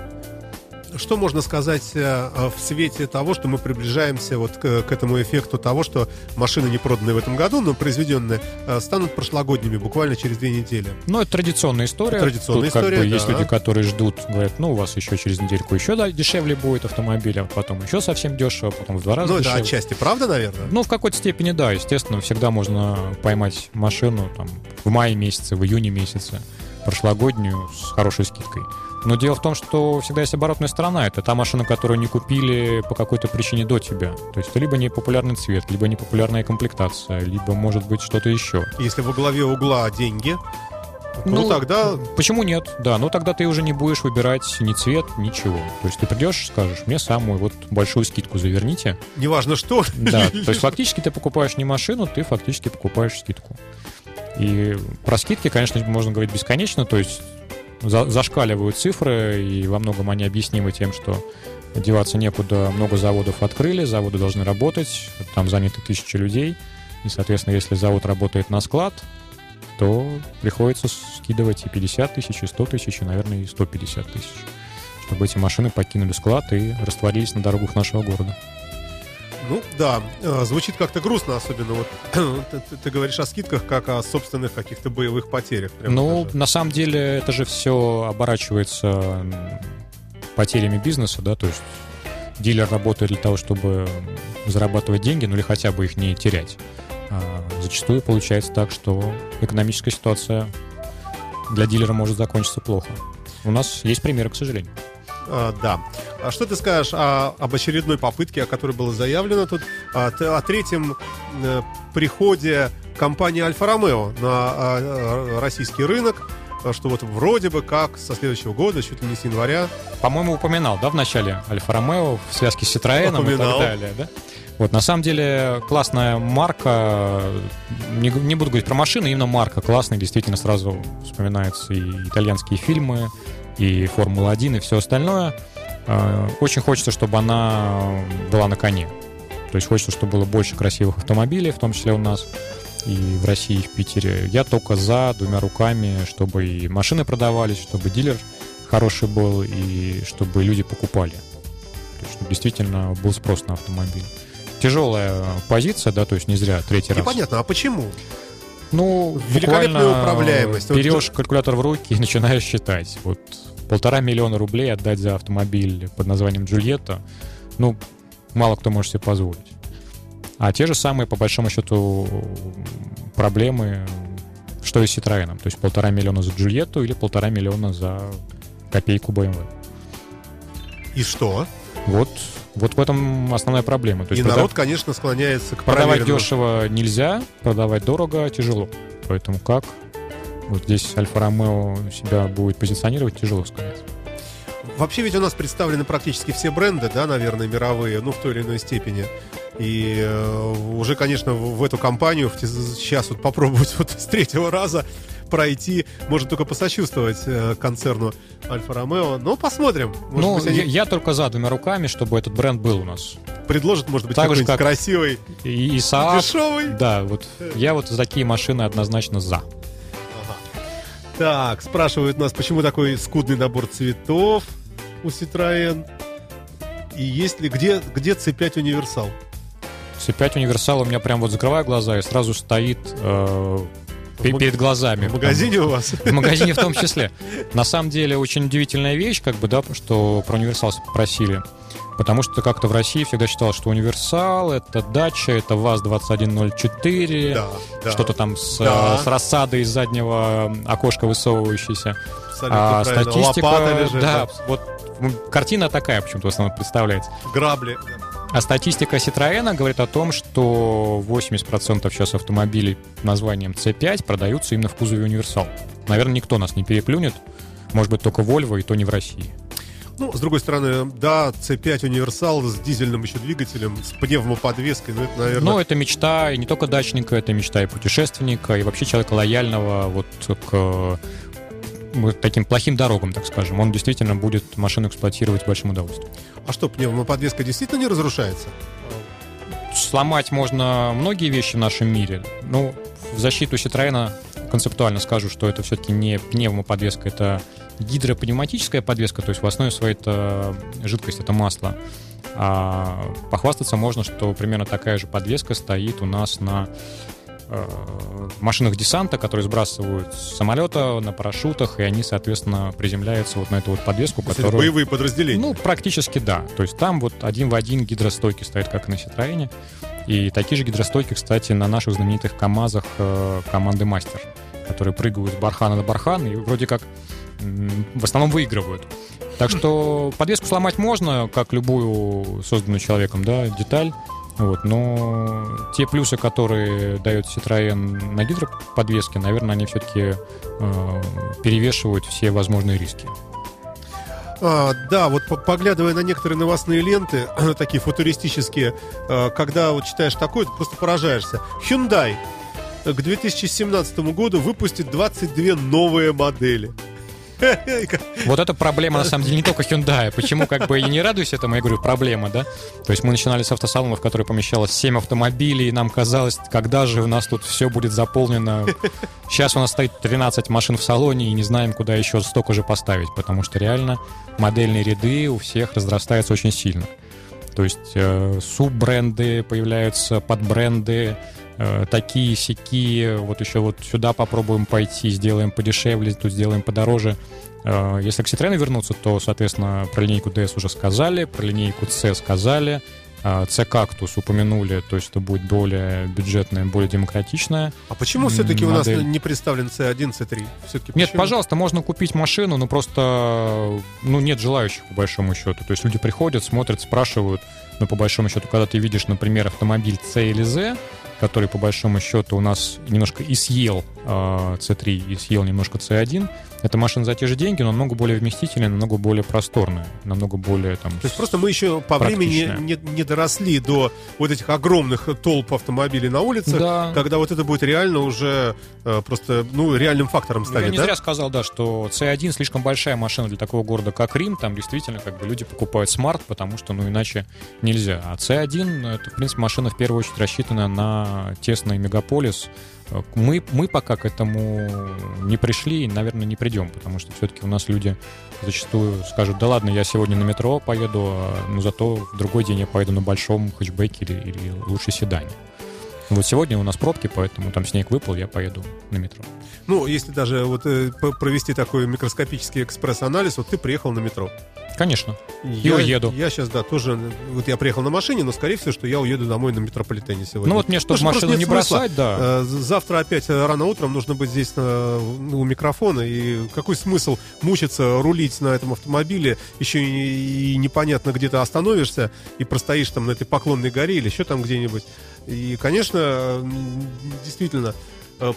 Что можно сказать э, в свете того, что мы приближаемся вот к, к этому эффекту того, что машины, не проданные в этом году, но произведенные, э, станут прошлогодними буквально через две недели? Ну, это традиционная история. Это традиционная Тут, как история, бы, Есть да. люди, которые ждут, говорят, ну, у вас еще через недельку еще да, дешевле будет автомобиль, а потом еще совсем дешево, потом в два раза Ну, это дешевле. отчасти правда, наверное? Ну, в какой-то степени, да, естественно, всегда можно поймать машину там, в мае месяце, в июне месяце, прошлогоднюю с хорошей скидкой. Но дело в том, что всегда есть оборотная сторона. Это та машина, которую не купили по какой-то причине до тебя. То есть это либо непопулярный цвет, либо непопулярная комплектация, либо, может быть, что-то еще. Если во главе угла деньги, ну, Ну, тогда Почему нет? Да, но тогда ты уже не будешь выбирать ни цвет, ничего. То есть ты придешь, скажешь, мне самую вот большую скидку заверните. неважно что. Да, то есть фактически ты покупаешь не машину, ты фактически покупаешь скидку. И про скидки, конечно, можно говорить бесконечно, то есть за- зашкаливают цифры, и во многом они объяснимы тем, что деваться некуда, много заводов открыли, заводы должны работать, там заняты тысячи людей, и, соответственно, если завод работает на склад, то приходится скидывать и 50 тысяч, и 100 тысяч, и, наверное, и 150 тысяч, чтобы эти машины покинули склад и растворились на дорогах нашего города. Ну, да, э, звучит как-то грустно, особенно вот ты, ты- говоришь о скидках, как о собственных каких-то боевых потерях. Ну, даже. на самом деле, это же все оборачивается потерями бизнеса, да, то есть дилер работает для того, чтобы зарабатывать деньги, ну или хотя бы их не терять. А зачастую получается так, что экономическая ситуация для дилера может закончиться плохо. У нас есть примеры, к сожалению. А, да. А что ты скажешь о- об очередной попытке, о которой было заявлено тут, о, т- о третьем э, приходе компании Альфа-Ромео на а, а, российский рынок, а, что вот вроде бы как со следующего года, чуть ли не с января, По-моему, упоминал, да, в начале Альфа-Ромео в связке с Citroёn и так далее, да? Вот, на самом деле, классная марка, не, не буду говорить про машины, именно марка классная, действительно сразу вспоминаются и итальянские фильмы, и Формула-1, и все остальное. Э, Очень хочется, чтобы она была на коне. То есть хочется, чтобы было больше красивых автомобилей, в том числе у нас и в России, и в Питере. Я только за двумя руками, чтобы и машины продавались, чтобы дилер хороший был, и чтобы люди покупали. То есть, чтобы действительно был спрос на автомобиль. Тяжелая позиция, да, то есть не зря третий раз. непонятно, а почему? Ну, Великолепная управляемость. Вот Берешь калькулятор в руки и начинаешь считать. Вот полтора миллиона рублей отдать за автомобиль под названием Джульетта, ну, мало кто может себе позволить. А те же самые, по большому счету, проблемы, что и с Citroёn. То есть полтора миллиона за Джульетту или полтора миллиона за копейку BMW. И что? Вот, вот в этом основная проблема. То И есть прода- народ, конечно, склоняется к Продавать проверенному. дешево нельзя, продавать дорого тяжело. Поэтому как вот здесь Альфа-Ромео себя будет позиционировать, тяжело сказать. Вообще ведь у нас представлены практически все бренды, да, наверное, мировые, ну, в той или иной степени. И э, уже, конечно, в, в эту компанию в сейчас вот попробовать вот с третьего раза пройти, может только посочувствовать э, концерну Альфа-Ромео. Но посмотрим. Может ну, быть, они я, я только за двумя руками, чтобы этот бренд был у нас. предложат, может быть, так какой-нибудь как- красивый, И, и Saab, дешевый. да, вот я вот за такие машины однозначно за. Так, спрашивают нас, почему такой скудный набор цветов у Citroën? И есть ли, где, где C5 универсал? C5 универсал у меня прям вот закрываю глаза и сразу стоит э, перед глазами. В магазине у вас? В магазине в том числе. На самом деле очень удивительная вещь, как бы, да, что про универсал спросили. Потому что как-то в России всегда считалось, что универсал это дача, это ВАЗ-2104, Да, да. что-то там с, Да. с рассадой из заднего окошка высовывающейся. Абсолютно А правильно. статистика, Лопата лежит, да, да. вот м, картина такая почему-то в основном представляется. грабли. А статистика Citroёn говорит о том, что 80% сейчас автомобилей названием C5 продаются именно в кузове универсал. Наверное, никто нас не переплюнет. Может быть, только Volvo, и то не в России. Ну, с другой стороны, да, C5 универсал с дизельным еще двигателем, с пневмоподвеской, ну, это, наверное... Но это мечта и не только дачника, это мечта и путешественника, и вообще человека лояльного вот к э, вот таким плохим дорогам, так скажем. Он действительно будет машину эксплуатировать с большим удовольствием. А что, пневмоподвеска действительно не разрушается? Сломать можно многие вещи в нашем мире. Ну, в защиту Citroёn концептуально скажу, что это все-таки не пневмоподвеска, это гидропневматическая подвеска, то есть в основе своей это жидкость, это масло. А похвастаться можно, что примерно такая же подвеска стоит у нас на э, машинах десанта, которые сбрасывают с самолета на парашютах, и они, соответственно, приземляются вот на эту вот подвеску, То которую... это боевые подразделения. Ну, практически да. То есть там вот один в один гидростойки стоят, как и на Ситроене. И такие же гидростойки, кстати, на наших знаменитых КАМАЗах э, команды Мастер, которые прыгают с бархана на бархан и вроде как в основном выигрывают. Так что подвеску сломать можно, как любую созданную человеком, да, деталь. Вот, но те плюсы, которые дает Citroën на гидроподвеске, наверное, они все-таки э, перевешивают все возможные риски. А, да, вот по- поглядывая на некоторые новостные ленты, такие футуристические, э, когда вот читаешь такое, ты просто поражаешься. Hyundai к 2017 году выпустит 22 новые модели. Вот это проблема, на самом деле, не только Hyundai. Почему, как бы, и не радуюсь этому, я говорю, проблема, да? То есть мы начинали с автосалона, в который помещалось 7 автомобилей, и нам казалось, когда же у нас тут все будет заполнено. Сейчас у нас стоит 13 машин в салоне, и не знаем, куда еще столько же поставить, потому что реально модельные ряды у всех разрастаются очень сильно. То есть э, суббренды появляются, подбренды, э, такие сякие. Вот еще вот сюда попробуем пойти, сделаем подешевле, тут сделаем подороже. Э, если к Citroёn вернуться, то, соответственно, про линейку DS уже сказали, про линейку C сказали, э, C-кактус упомянули, то есть это будет более бюджетная, более демократичная. А почему все-таки у нас не представлен C1, C3? Все-таки Нет, пожалуйста, можно купить машину, но просто ну, нет желающих, по большому счету. То есть люди приходят, смотрят, спрашивают, но по большому счету, когда ты видишь, например, автомобиль C или Z, который по большому счету у нас немножко и съел э, C3, и съел немножко C1, это машина за те же деньги, но намного более вместительная, намного более просторная, намного более там... То есть просто мы еще по времени не, не доросли до вот этих огромных толп автомобилей на улицах, Да. когда вот это будет реально уже э, просто, ну, реальным фактором Я станет, не да? зря сказал, да, что C1 слишком большая машина для такого города, как Рим. Там действительно как бы люди покупают смарт, потому что, ну, иначе нельзя. А C1 это, в принципе, машина в первую очередь рассчитана на тесный мегаполис. Мы, мы пока к этому не пришли и, наверное, не придем, потому что все-таки у нас люди зачастую скажут, да ладно, я сегодня на метро поеду, а, но зато в другой день я поеду на большом хэтчбеке или, или лучше седане. Вот сегодня у нас пробки, поэтому там снег выпал, я поеду на метро. Ну, если даже вот э, провести такой микроскопический экспресс-анализ, вот ты приехал на метро. Конечно. Я уеду. Я сейчас, да, тоже, вот я приехал на машине, но, скорее всего, что я уеду домой на метрополитене сегодня. Ну вот мне, чтобы Потому машину не смысла. бросать, да. Э, Завтра опять э, рано утром нужно быть здесь ну, у микрофона. И какой смысл мучиться, рулить на этом автомобиле, еще и, и непонятно, где ты остановишься, и простоишь там на этой поклонной горе или еще там где-нибудь. И, конечно, действительно,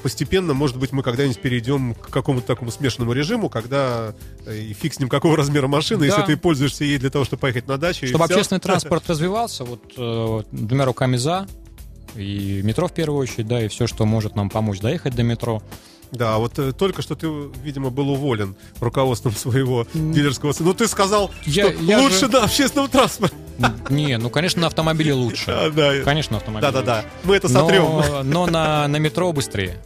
постепенно, может быть, мы когда-нибудь перейдем к какому-то такому смешанному режиму, когда э, и фиг с ним какого размера машина, Да. если ты пользуешься ей для того, чтобы поехать на дачу. Чтобы общественный транспорт развивался, вот э, двумя руками за, и метро в первую очередь, да, и все, что может нам помочь доехать до метро. Да, вот э, только что ты, видимо, был уволен руководством своего дилерского... Ну, ты сказал, Я- что я лучше же- на общественном транспорте. Не, ну, конечно, на автомобиле лучше. Да. Конечно, на автомобиле Да-да-да, мы это сотрем. Но, но на, на метро быстрее.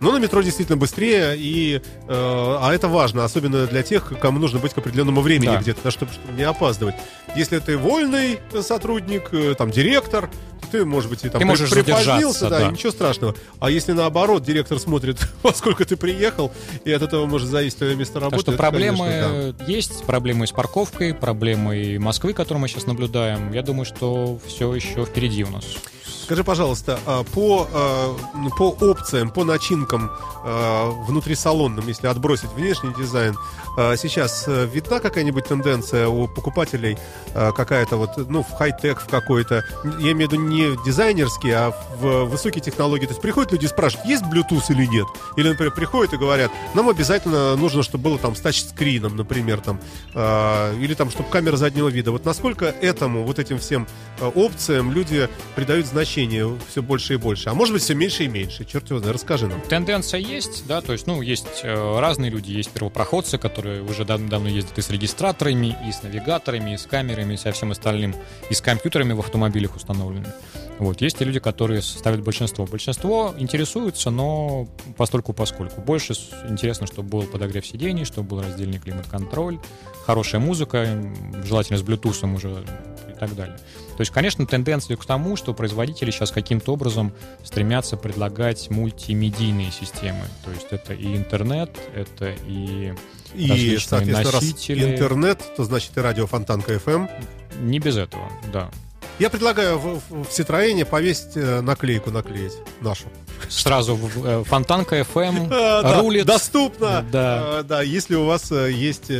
Но на метро действительно быстрее, и, э, а это важно, особенно для тех, кому нужно быть к определенному времени Да. где-то, чтобы, чтобы не опаздывать. Если ты вольный сотрудник, э, там, директор, то ты, может быть, и там Ты можешь припозднился, да, да. и ничего страшного. А если наоборот, директор смотрит, во сколько ты приехал, и от этого может зависеть твое место работы, Так что это, проблемы конечно, да. есть, проблемы с парковкой, проблемы Москвы, которую мы сейчас наблюдаем. Я думаю, что все еще впереди у нас. Скажи, пожалуйста, а, по, а, ну, по опциям, по начинкам а, внутрисалонным, если отбросить внешний дизайн, сейчас э, видна какая-нибудь тенденция у покупателей какая-то вот, ну, в хай-тек в какой-то, я имею в виду не дизайнерский, а в высокие технологии. То есть приходят люди и спрашивают, есть Bluetooth или нет? Или, например, приходят и говорят, нам обязательно нужно, чтобы было там с тачскрином, например, там, или там, чтобы камера заднего вида. Вот насколько этому, вот этим всем опциям люди придают значение подключение все больше и больше. А может быть, все меньше и меньше. Черт его знает, расскажи нам. Тенденция есть, да, то есть, ну, есть э, разные люди, есть первопроходцы, которые уже давно ездят и с регистраторами, и с навигаторами, и с камерами, и со всем остальным, и с компьютерами в автомобилях установленными. Вот. Есть и люди, которые составят большинство. Большинство интересуются, но постольку поскольку. Больше интересно, чтобы был подогрев сидений, чтобы был раздельный климат-контроль, хорошая музыка, желательно с Bluetooth уже и так далее. То есть, конечно, тенденция к тому, что производители сейчас каким-то образом стремятся предлагать мультимедийные системы. То есть это и интернет, это и и, соответственно, носители. раз интернет, то значит и радио Фонтанка FM. Не без этого, да. Я предлагаю в, в, в повесить э, наклейку, наклеить нашу. Сразу в э, Фонтанка FM рулит. Доступно. Да. А, да, если у вас э, есть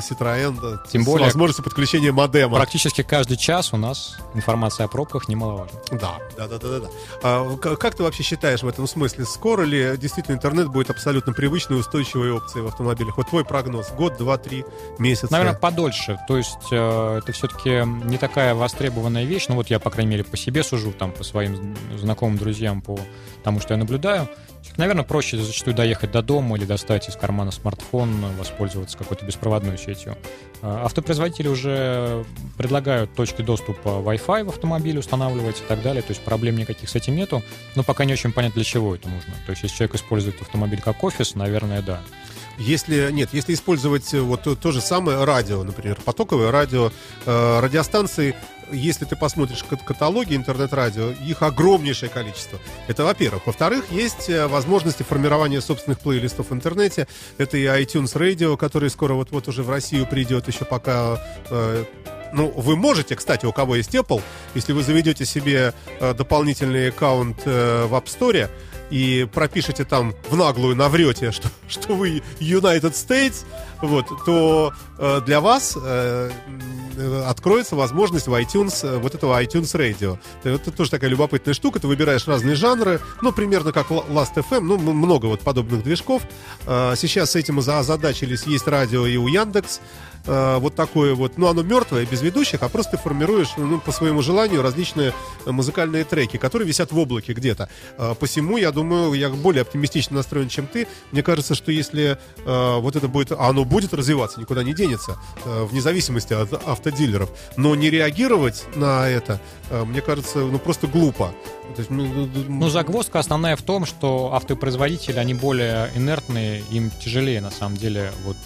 Citroën, Тем более, возможностью подключения модема. Практически каждый час у нас информация о пробках немаловажна. Да, да, да, да, да. А, как ты вообще считаешь в этом смысле? Скоро ли действительно интернет будет абсолютно привычной устойчивой опцией в автомобилях? Вот твой прогноз. Год, два, три месяца? Наверное, подольше. То есть э, это все-таки не такая востребованная вещь. Ну вот я, по крайней мере, по себе сужу, там, по своим знакомым друзьям, по тому, что я наблюдаю. Наверное, проще зачастую доехать до дома или достать из кармана смартфон, воспользоваться какой-то беспроводной сетью. А, автопроизводители уже предлагают точки доступа Wi-Fi в автомобиле устанавливать и так далее, то есть проблем никаких с этим нету, но пока не очень понятно, для чего это нужно. То есть если человек использует автомобиль как офис, наверное, да. Если нет, если использовать вот то, то же самое радио, например, потоковое радио, э, радиостанции если ты посмотришь каталоги интернет-радио, их огромнейшее количество. Это во-первых. Во-вторых, есть э, возможности формирования собственных плейлистов в интернете. Это и iTunes Radio, который скоро вот-вот уже в Россию придет, еще пока... Э, ну, вы можете, кстати, у кого есть Apple, если вы заведете себе э, дополнительный аккаунт э, в App Store, и пропишете там в наглую, наврете, что, что вы United States, вот, то э, для вас э, откроется возможность в iTunes, э, вот этого iTunes Radio. Это тоже такая любопытная штука, ты выбираешь разные жанры, ну, примерно как Last.fm, ну, много вот подобных движков. Э, сейчас с этим озадачились, есть радио и у Яндекс, Э, вот такое вот, ну, оно мертвое, без ведущих, а просто ты формируешь, ну, по своему желанию различные музыкальные треки, которые висят в облаке где-то. Э, посему, я думаю, я более оптимистично настроен, чем ты. Мне кажется, что если э, вот это будет, а оно будет развиваться, никуда не денется, вне зависимости от автодилеров, но не реагировать на это, мне кажется, ну, просто глупо. То ну, ну, загвоздка основная в том, что автопроизводители, они более инертные, им тяжелее, на самом деле, вот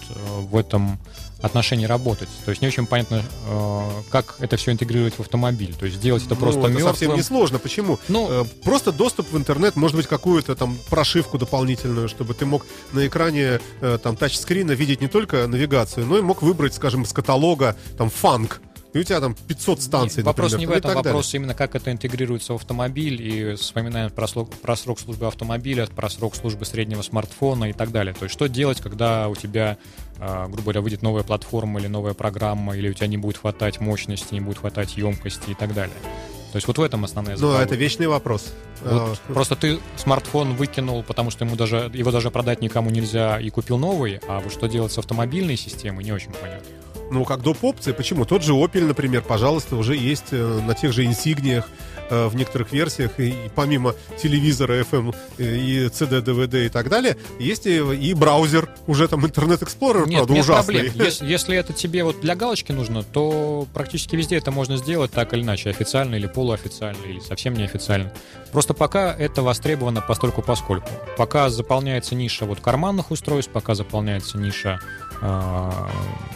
в этом отношении работать. То есть не очень понятно, э, как это все интегрировать в автомобиль. То есть сделать это просто ну, это мертвым. совсем несложно. Почему? Ну, э, просто доступ в интернет, может быть, какую-то там прошивку дополнительную, чтобы ты мог на экране э, там тачскрина видеть не только навигацию, но и мог выбрать, скажем, с каталога там фанк и у тебя там 500 станций, Вопрос например, не в этом, вопрос далее. именно как это интегрируется в автомобиль, и вспоминаем про, слог, про срок службы автомобиля, про срок службы среднего смартфона и так далее. То есть что делать, когда у тебя, э, грубо говоря, выйдет новая платформа или новая программа, или у тебя не будет хватать мощности, не будет хватать емкости и так далее. То есть вот в этом основная задача. Ну, это вечный вопрос. Вот а... Просто ты смартфон выкинул, потому что ему даже, его даже продать никому нельзя, и купил новый, а вот что делать с автомобильной системой, не очень понятно ну, как доп. опции. Почему? Тот же Opel, например, пожалуйста, уже есть э, на тех же инсигниях э, в некоторых версиях, и, и помимо телевизора FM э, и CD, DVD и так далее, есть и, и браузер, уже там Internet Explorer, нет, правда, нет ужасный. Проблем. Если, если это тебе вот для галочки нужно, то практически везде это можно сделать так или иначе, официально или полуофициально, или совсем неофициально. Просто пока это востребовано постольку поскольку. Пока заполняется ниша вот карманных устройств, пока заполняется ниша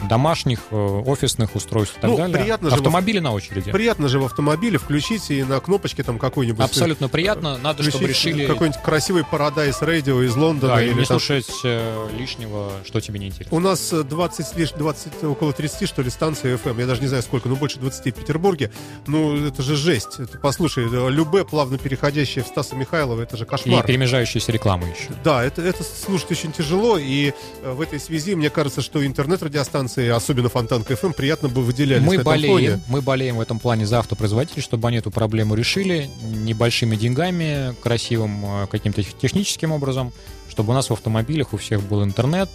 домашних, э, офисных устройств и так ну, далее. Приятно Автомобили в... на очереди. Приятно же в автомобиле включить и на кнопочке там какой-нибудь... Абсолютно приятно. Надо, чтобы решили... Какой-нибудь красивый Paradise Radio из Лондона. Да, или не там... слушать э, лишнего, что тебе не интересно. У нас 20, лишь 20, около 30, что ли, станций FM. Я даже не знаю сколько, но больше 20 в Петербурге. Ну, это же жесть. Это, послушай, любе плавно переходящее в Стаса Михайлова, это же кошмар. И перемежающаяся реклама еще. Да, это, это слушать очень тяжело. И в этой связи, мне кажется, кажется, что интернет-радиостанции, особенно Фонтанка FM, приятно бы выделялись мы на болеем, фоне. Мы болеем в этом плане за автопроизводителей, чтобы они эту проблему решили небольшими деньгами, красивым э, каким-то техническим образом. Чтобы у нас в автомобилях у всех был интернет,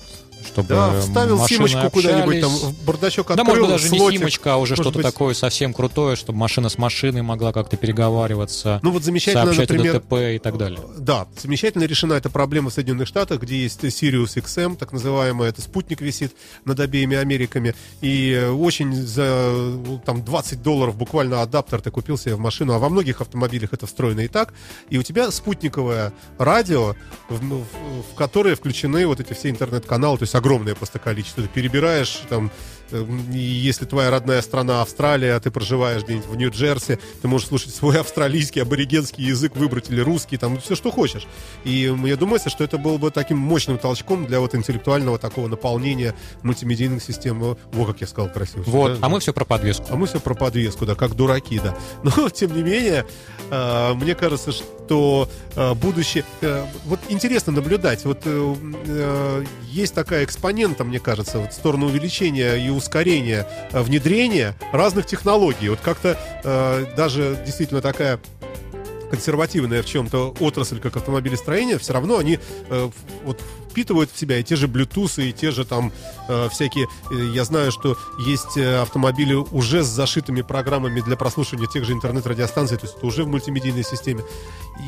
чтобы Да, вставил симочку куда-нибудь, там в бардачок Да, открыл, может быть, даже не слотик. симочка, а уже что-то быть, такое совсем крутое, чтобы машина с машиной могла как-то переговариваться, Ну вот замечательно, сообщать например, ДТП и так далее. Да, замечательно решена эта проблема в Соединенных Штатах, где есть Sirius XM, так называемый, это спутник висит над обеими Америками, и э, очень за э, там 20 долларов буквально адаптер ты купил себе в машину, а во многих автомобилях это встроено и так, и у тебя спутниковое радио, в, в- в которое включены вот эти все интернет-каналы, то есть огромное просто количество, ты перебираешь там если твоя родная страна Австралия, а ты проживаешь где-нибудь в Нью-Джерси, ты можешь слушать свой австралийский, аборигенский язык, выбрать или русский, там все, что хочешь. И мне думается, что это было бы таким мощным толчком для вот интеллектуального такого наполнения мультимедийных систем. Во, как я сказал красиво. Вот, Да? а мы все про подвеску. А мы все про подвеску, да, как дураки, да. Но, тем не менее, э, мне кажется, что э, будущее... э, вот интересно наблюдать. Вот э, э, есть такая экспонента, мне кажется, вот в сторону увеличения и ускорения э, внедрения разных технологий. Вот как-то э, даже действительно такая консервативная в чем-то отрасль, как автомобилестроение, все равно они э, вот впитывают в себя и те же Bluetooth, и те же там э, всякие... э, я знаю, что есть э, автомобили уже с зашитыми программами для прослушивания тех же интернет-радиостанций, то есть это уже в мультимедийной системе.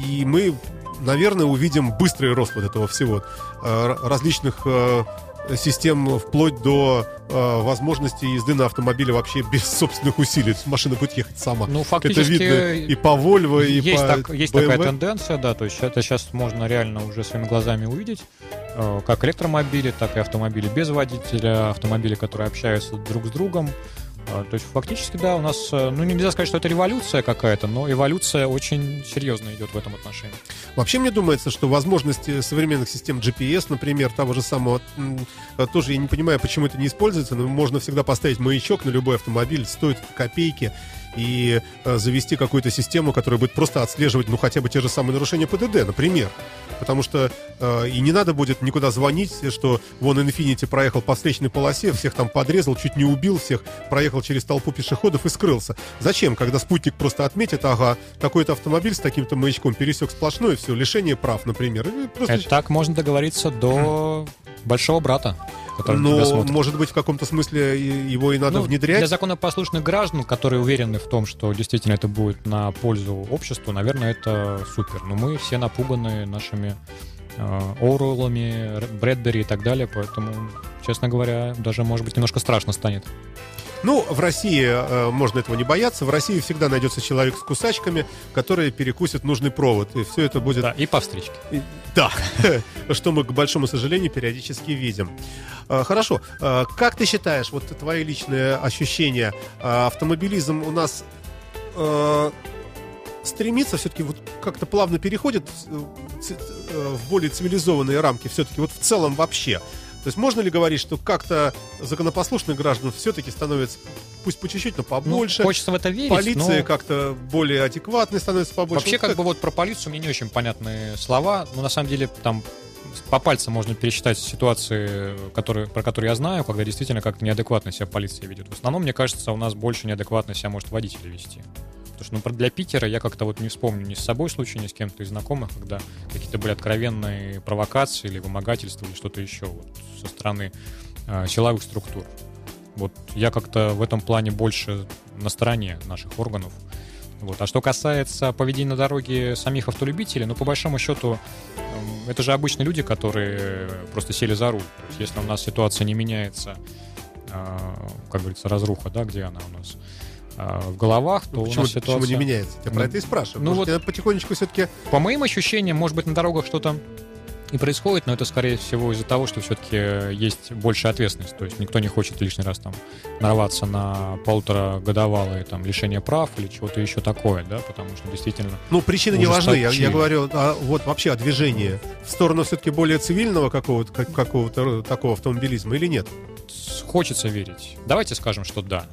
И мы, наверное, увидим быстрый рост вот этого всего. Э, различных э, систем вплоть до э, возможности езды на автомобиле вообще без собственных усилий. Машина будет ехать сама. Ну, Это фактически видно и по Volvo, и есть, по так- есть BMW. такая тенденция, да, то есть это сейчас можно реально уже своими глазами увидеть, э, как электромобили, так и автомобили без водителя, автомобили, которые общаются друг с другом. Э, То есть фактически, да, у нас, э, ну нельзя сказать, что это революция какая-то, но эволюция очень серьезно идет в этом отношении. Вообще, мне думается, что возможности современных систем GPS, например, того же самого, э, тоже я не понимаю, почему это не используется, но можно всегда поставить маячок на любой автомобиль, стоит копейки, и э, завести какую-то систему, которая будет просто отслеживать, ну, хотя бы те же самые нарушения ПДД, например. Потому что э, и не надо будет никуда звонить, что вон Infinity проехал по встречной полосе, всех там подрезал, чуть не убил всех, проехал через толпу пешеходов и скрылся. Зачем? Когда спутник просто отметит, ага, такой-то автомобиль с таким-то маячком пересек сплошной, все, лишение прав, например. Просто Это так можно договориться до большого брата, который но. Ну, может быть, в каком-то смысле его и надо Ну, внедрять. Для законопослушных граждан, которые уверены в том, что действительно это будет на пользу обществу, наверное, это супер. Но мы все напуганы нашими э, Оруэллами, Брэдбери и так далее, поэтому, честно говоря, даже, может быть, немножко страшно станет. Ну, в России э, можно этого не бояться. В России всегда найдется человек с кусачками, который перекусит нужный провод. И все это будет... Да, и по встречке. И- Да, что мы, к большому сожалению, периодически видим. Э, Хорошо. Э, Как ты считаешь, вот твои личные ощущения, э, автомобилизм у нас э, стремится все-таки вот как-то плавно переходит э, э, в более цивилизованные рамки все-таки вот в целом вообще? То есть можно ли говорить, что как-то законопослушных граждан все-таки становится, пусть по чуть-чуть, но Ну, побольше? хочется в это верить, Полиция но как-то более адекватной становится побольше. вообще Вот как бы вот про полицию мне не очень понятные слова, но на самом деле там по пальцам можно пересчитать ситуации, которые, про которые я знаю, когда действительно как-то неадекватно себя полиция ведет. В основном, мне кажется, у нас больше неадекватно себя может водитель вести. Потому что ну, про- для Питера я как-то вот не вспомню ни с собой случай, ни с кем-то из знакомых, когда какие-то были откровенные провокации или вымогательства или что-то еще вот, со стороны э, силовых структур. Вот я как-то в этом плане больше на стороне наших органов. Вот. А что касается поведения на дороге самих автолюбителей, ну, по большому счету, это же обычные люди, которые просто сели за руль. То есть, если у нас ситуация не меняется, э, как говорится, разруха, да, где она у нас, э, в головах, то Ну, у почему, нас почему ситуация... не меняется? Я про Ну, это и спрашиваю. ну Может, вот- потихонечку все-таки... По моим ощущениям, может быть, на дорогах что-то и происходит, но это, скорее всего, из-за того, что все-таки есть большая ответственность. То есть никто не хочет лишний раз там нарваться на полуторагодовалое там лишение прав или чего-то еще такое, да, потому что действительно Ну, причины не важны. Я, я говорю а, вот вообще о движении. В сторону все-таки более цивильного какого-то, как- какого-то такого автомобилизма или нет? хочется верить. Давайте скажем, что да.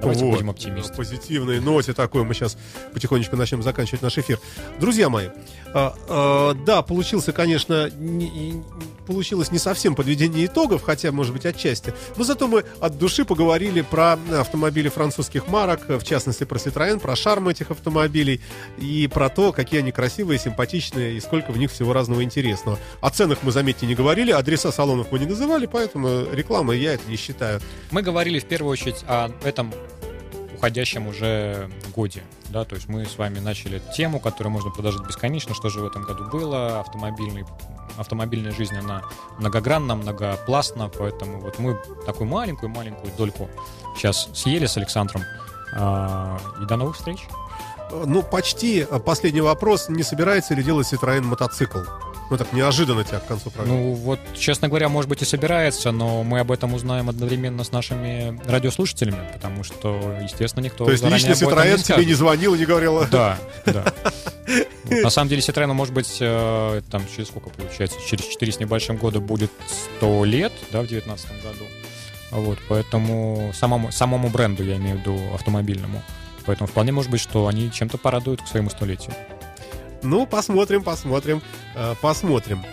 Давайте вот, будем оптимистами. На позитивной ноте такой мы сейчас потихонечку начнем заканчивать наш эфир. Друзья мои, а, а, да, получился, конечно, не, получилось не совсем подведение итогов, хотя, может быть, отчасти. Но зато мы от души поговорили про автомобили французских марок, в частности, про Citroën, про шарм этих автомобилей и про то, какие они красивые, симпатичные и сколько в них всего разного интересного. О ценах мы, заметьте, не говорили, адреса салонов мы не называли, поэтому рекламой я это не считаю. Мы говорили в первую очередь о этом уходящем уже годе. Да, то есть мы с вами начали тему, которую можно продолжить бесконечно, что же в этом году было, автомобильный, автомобильная жизнь, она многогранна, многопластна, поэтому вот мы такую маленькую-маленькую дольку сейчас съели с Александром. А, и до новых встреч! Ну, почти. Последний вопрос. Не собирается ли делать Citroёn мотоцикл? Ну, так неожиданно тебя к концу программы. Ну, вот, честно говоря, может быть и собирается, но мы об этом узнаем одновременно с нашими радиослушателями, потому что, естественно, никто То есть лично Citroёn тебе не звонил и не говорил? Да, да. На самом деле Citroёn, может быть, э, там через сколько получается? Через 4 с небольшим года будет 100 лет, да, в 2019 году. Вот, поэтому самому, самому бренду, я имею в виду автомобильному. Поэтому вполне может быть, что они чем-то порадуют к своему столетию. Ну, посмотрим, посмотрим, э, посмотрим.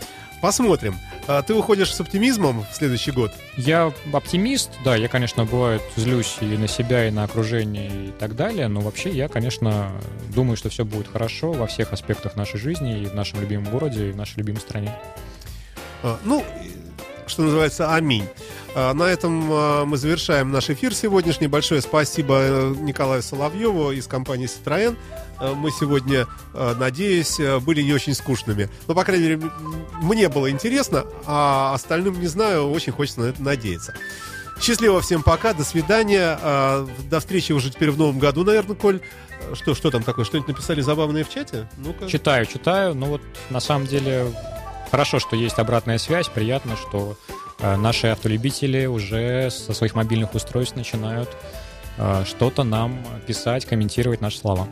Посмотрим. А ты уходишь с оптимизмом в следующий год? Я оптимист, да, я, конечно, бывает злюсь и на себя, и на окружение, и так далее, но вообще я, конечно, думаю, что все будет хорошо во всех аспектах нашей жизни, и в нашем любимом городе, и в нашей любимой стране. А, ну, что называется, аминь. На этом мы завершаем наш эфир сегодняшний. Большое спасибо э, Николаю Соловьеву из компании Citroën. А, мы сегодня, надеюсь, э, были не очень скучными. Но, по крайней мере, мне было интересно, а остальным, не знаю, очень хочется на это надеяться. Счастливо всем пока, до свидания. До встречи уже теперь в новом году, наверное, Коль. Что, что там такое? Что-нибудь написали забавное в чате? Ну-ка. Читаю, читаю. Ну вот, на самом деле, хорошо, что есть обратная связь. Приятно, что Э, наши автолюбители уже со своих мобильных устройств начинают э, что-то нам писать, комментировать наши слова.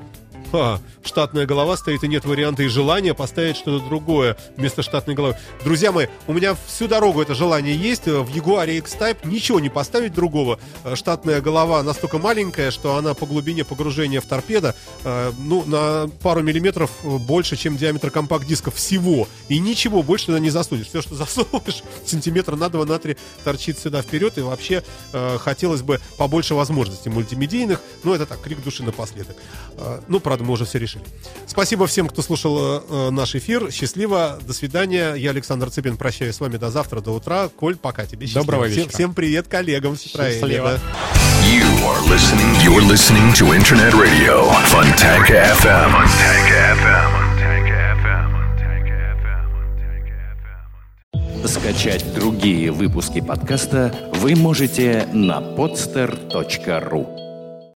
Ха, штатная голова стоит, и нет варианта и желания поставить что-то другое вместо штатной головы. Друзья мои, у меня всю дорогу это желание есть. В Jaguar X-Type ничего не поставить другого. Э, штатная голова настолько маленькая, что она по глубине погружения в торпеда, э, ну, на пару миллиметров больше, чем диаметр компакт-диска всего. И ничего больше туда не засунешь. Все, что засунешь, сантиметра на два, на три торчит сюда вперед. И вообще э, хотелось бы побольше возможностей мультимедийных. Но это так, крик души напоследок. ну, правда, года мы уже все решили. Спасибо всем, кто слушал э, наш эфир. Счастливо. До свидания. Я Александр Цыпин. Прощаюсь с вами до завтра, до утра. Коль, пока тебе. Счастливо. Доброго вечера. Всем, всем привет коллегам в Счастливо. You are listening, you're listening to Internet Radio, Funtank FM. Funtank FM. Скачать другие выпуски подкаста вы можете на podster.ru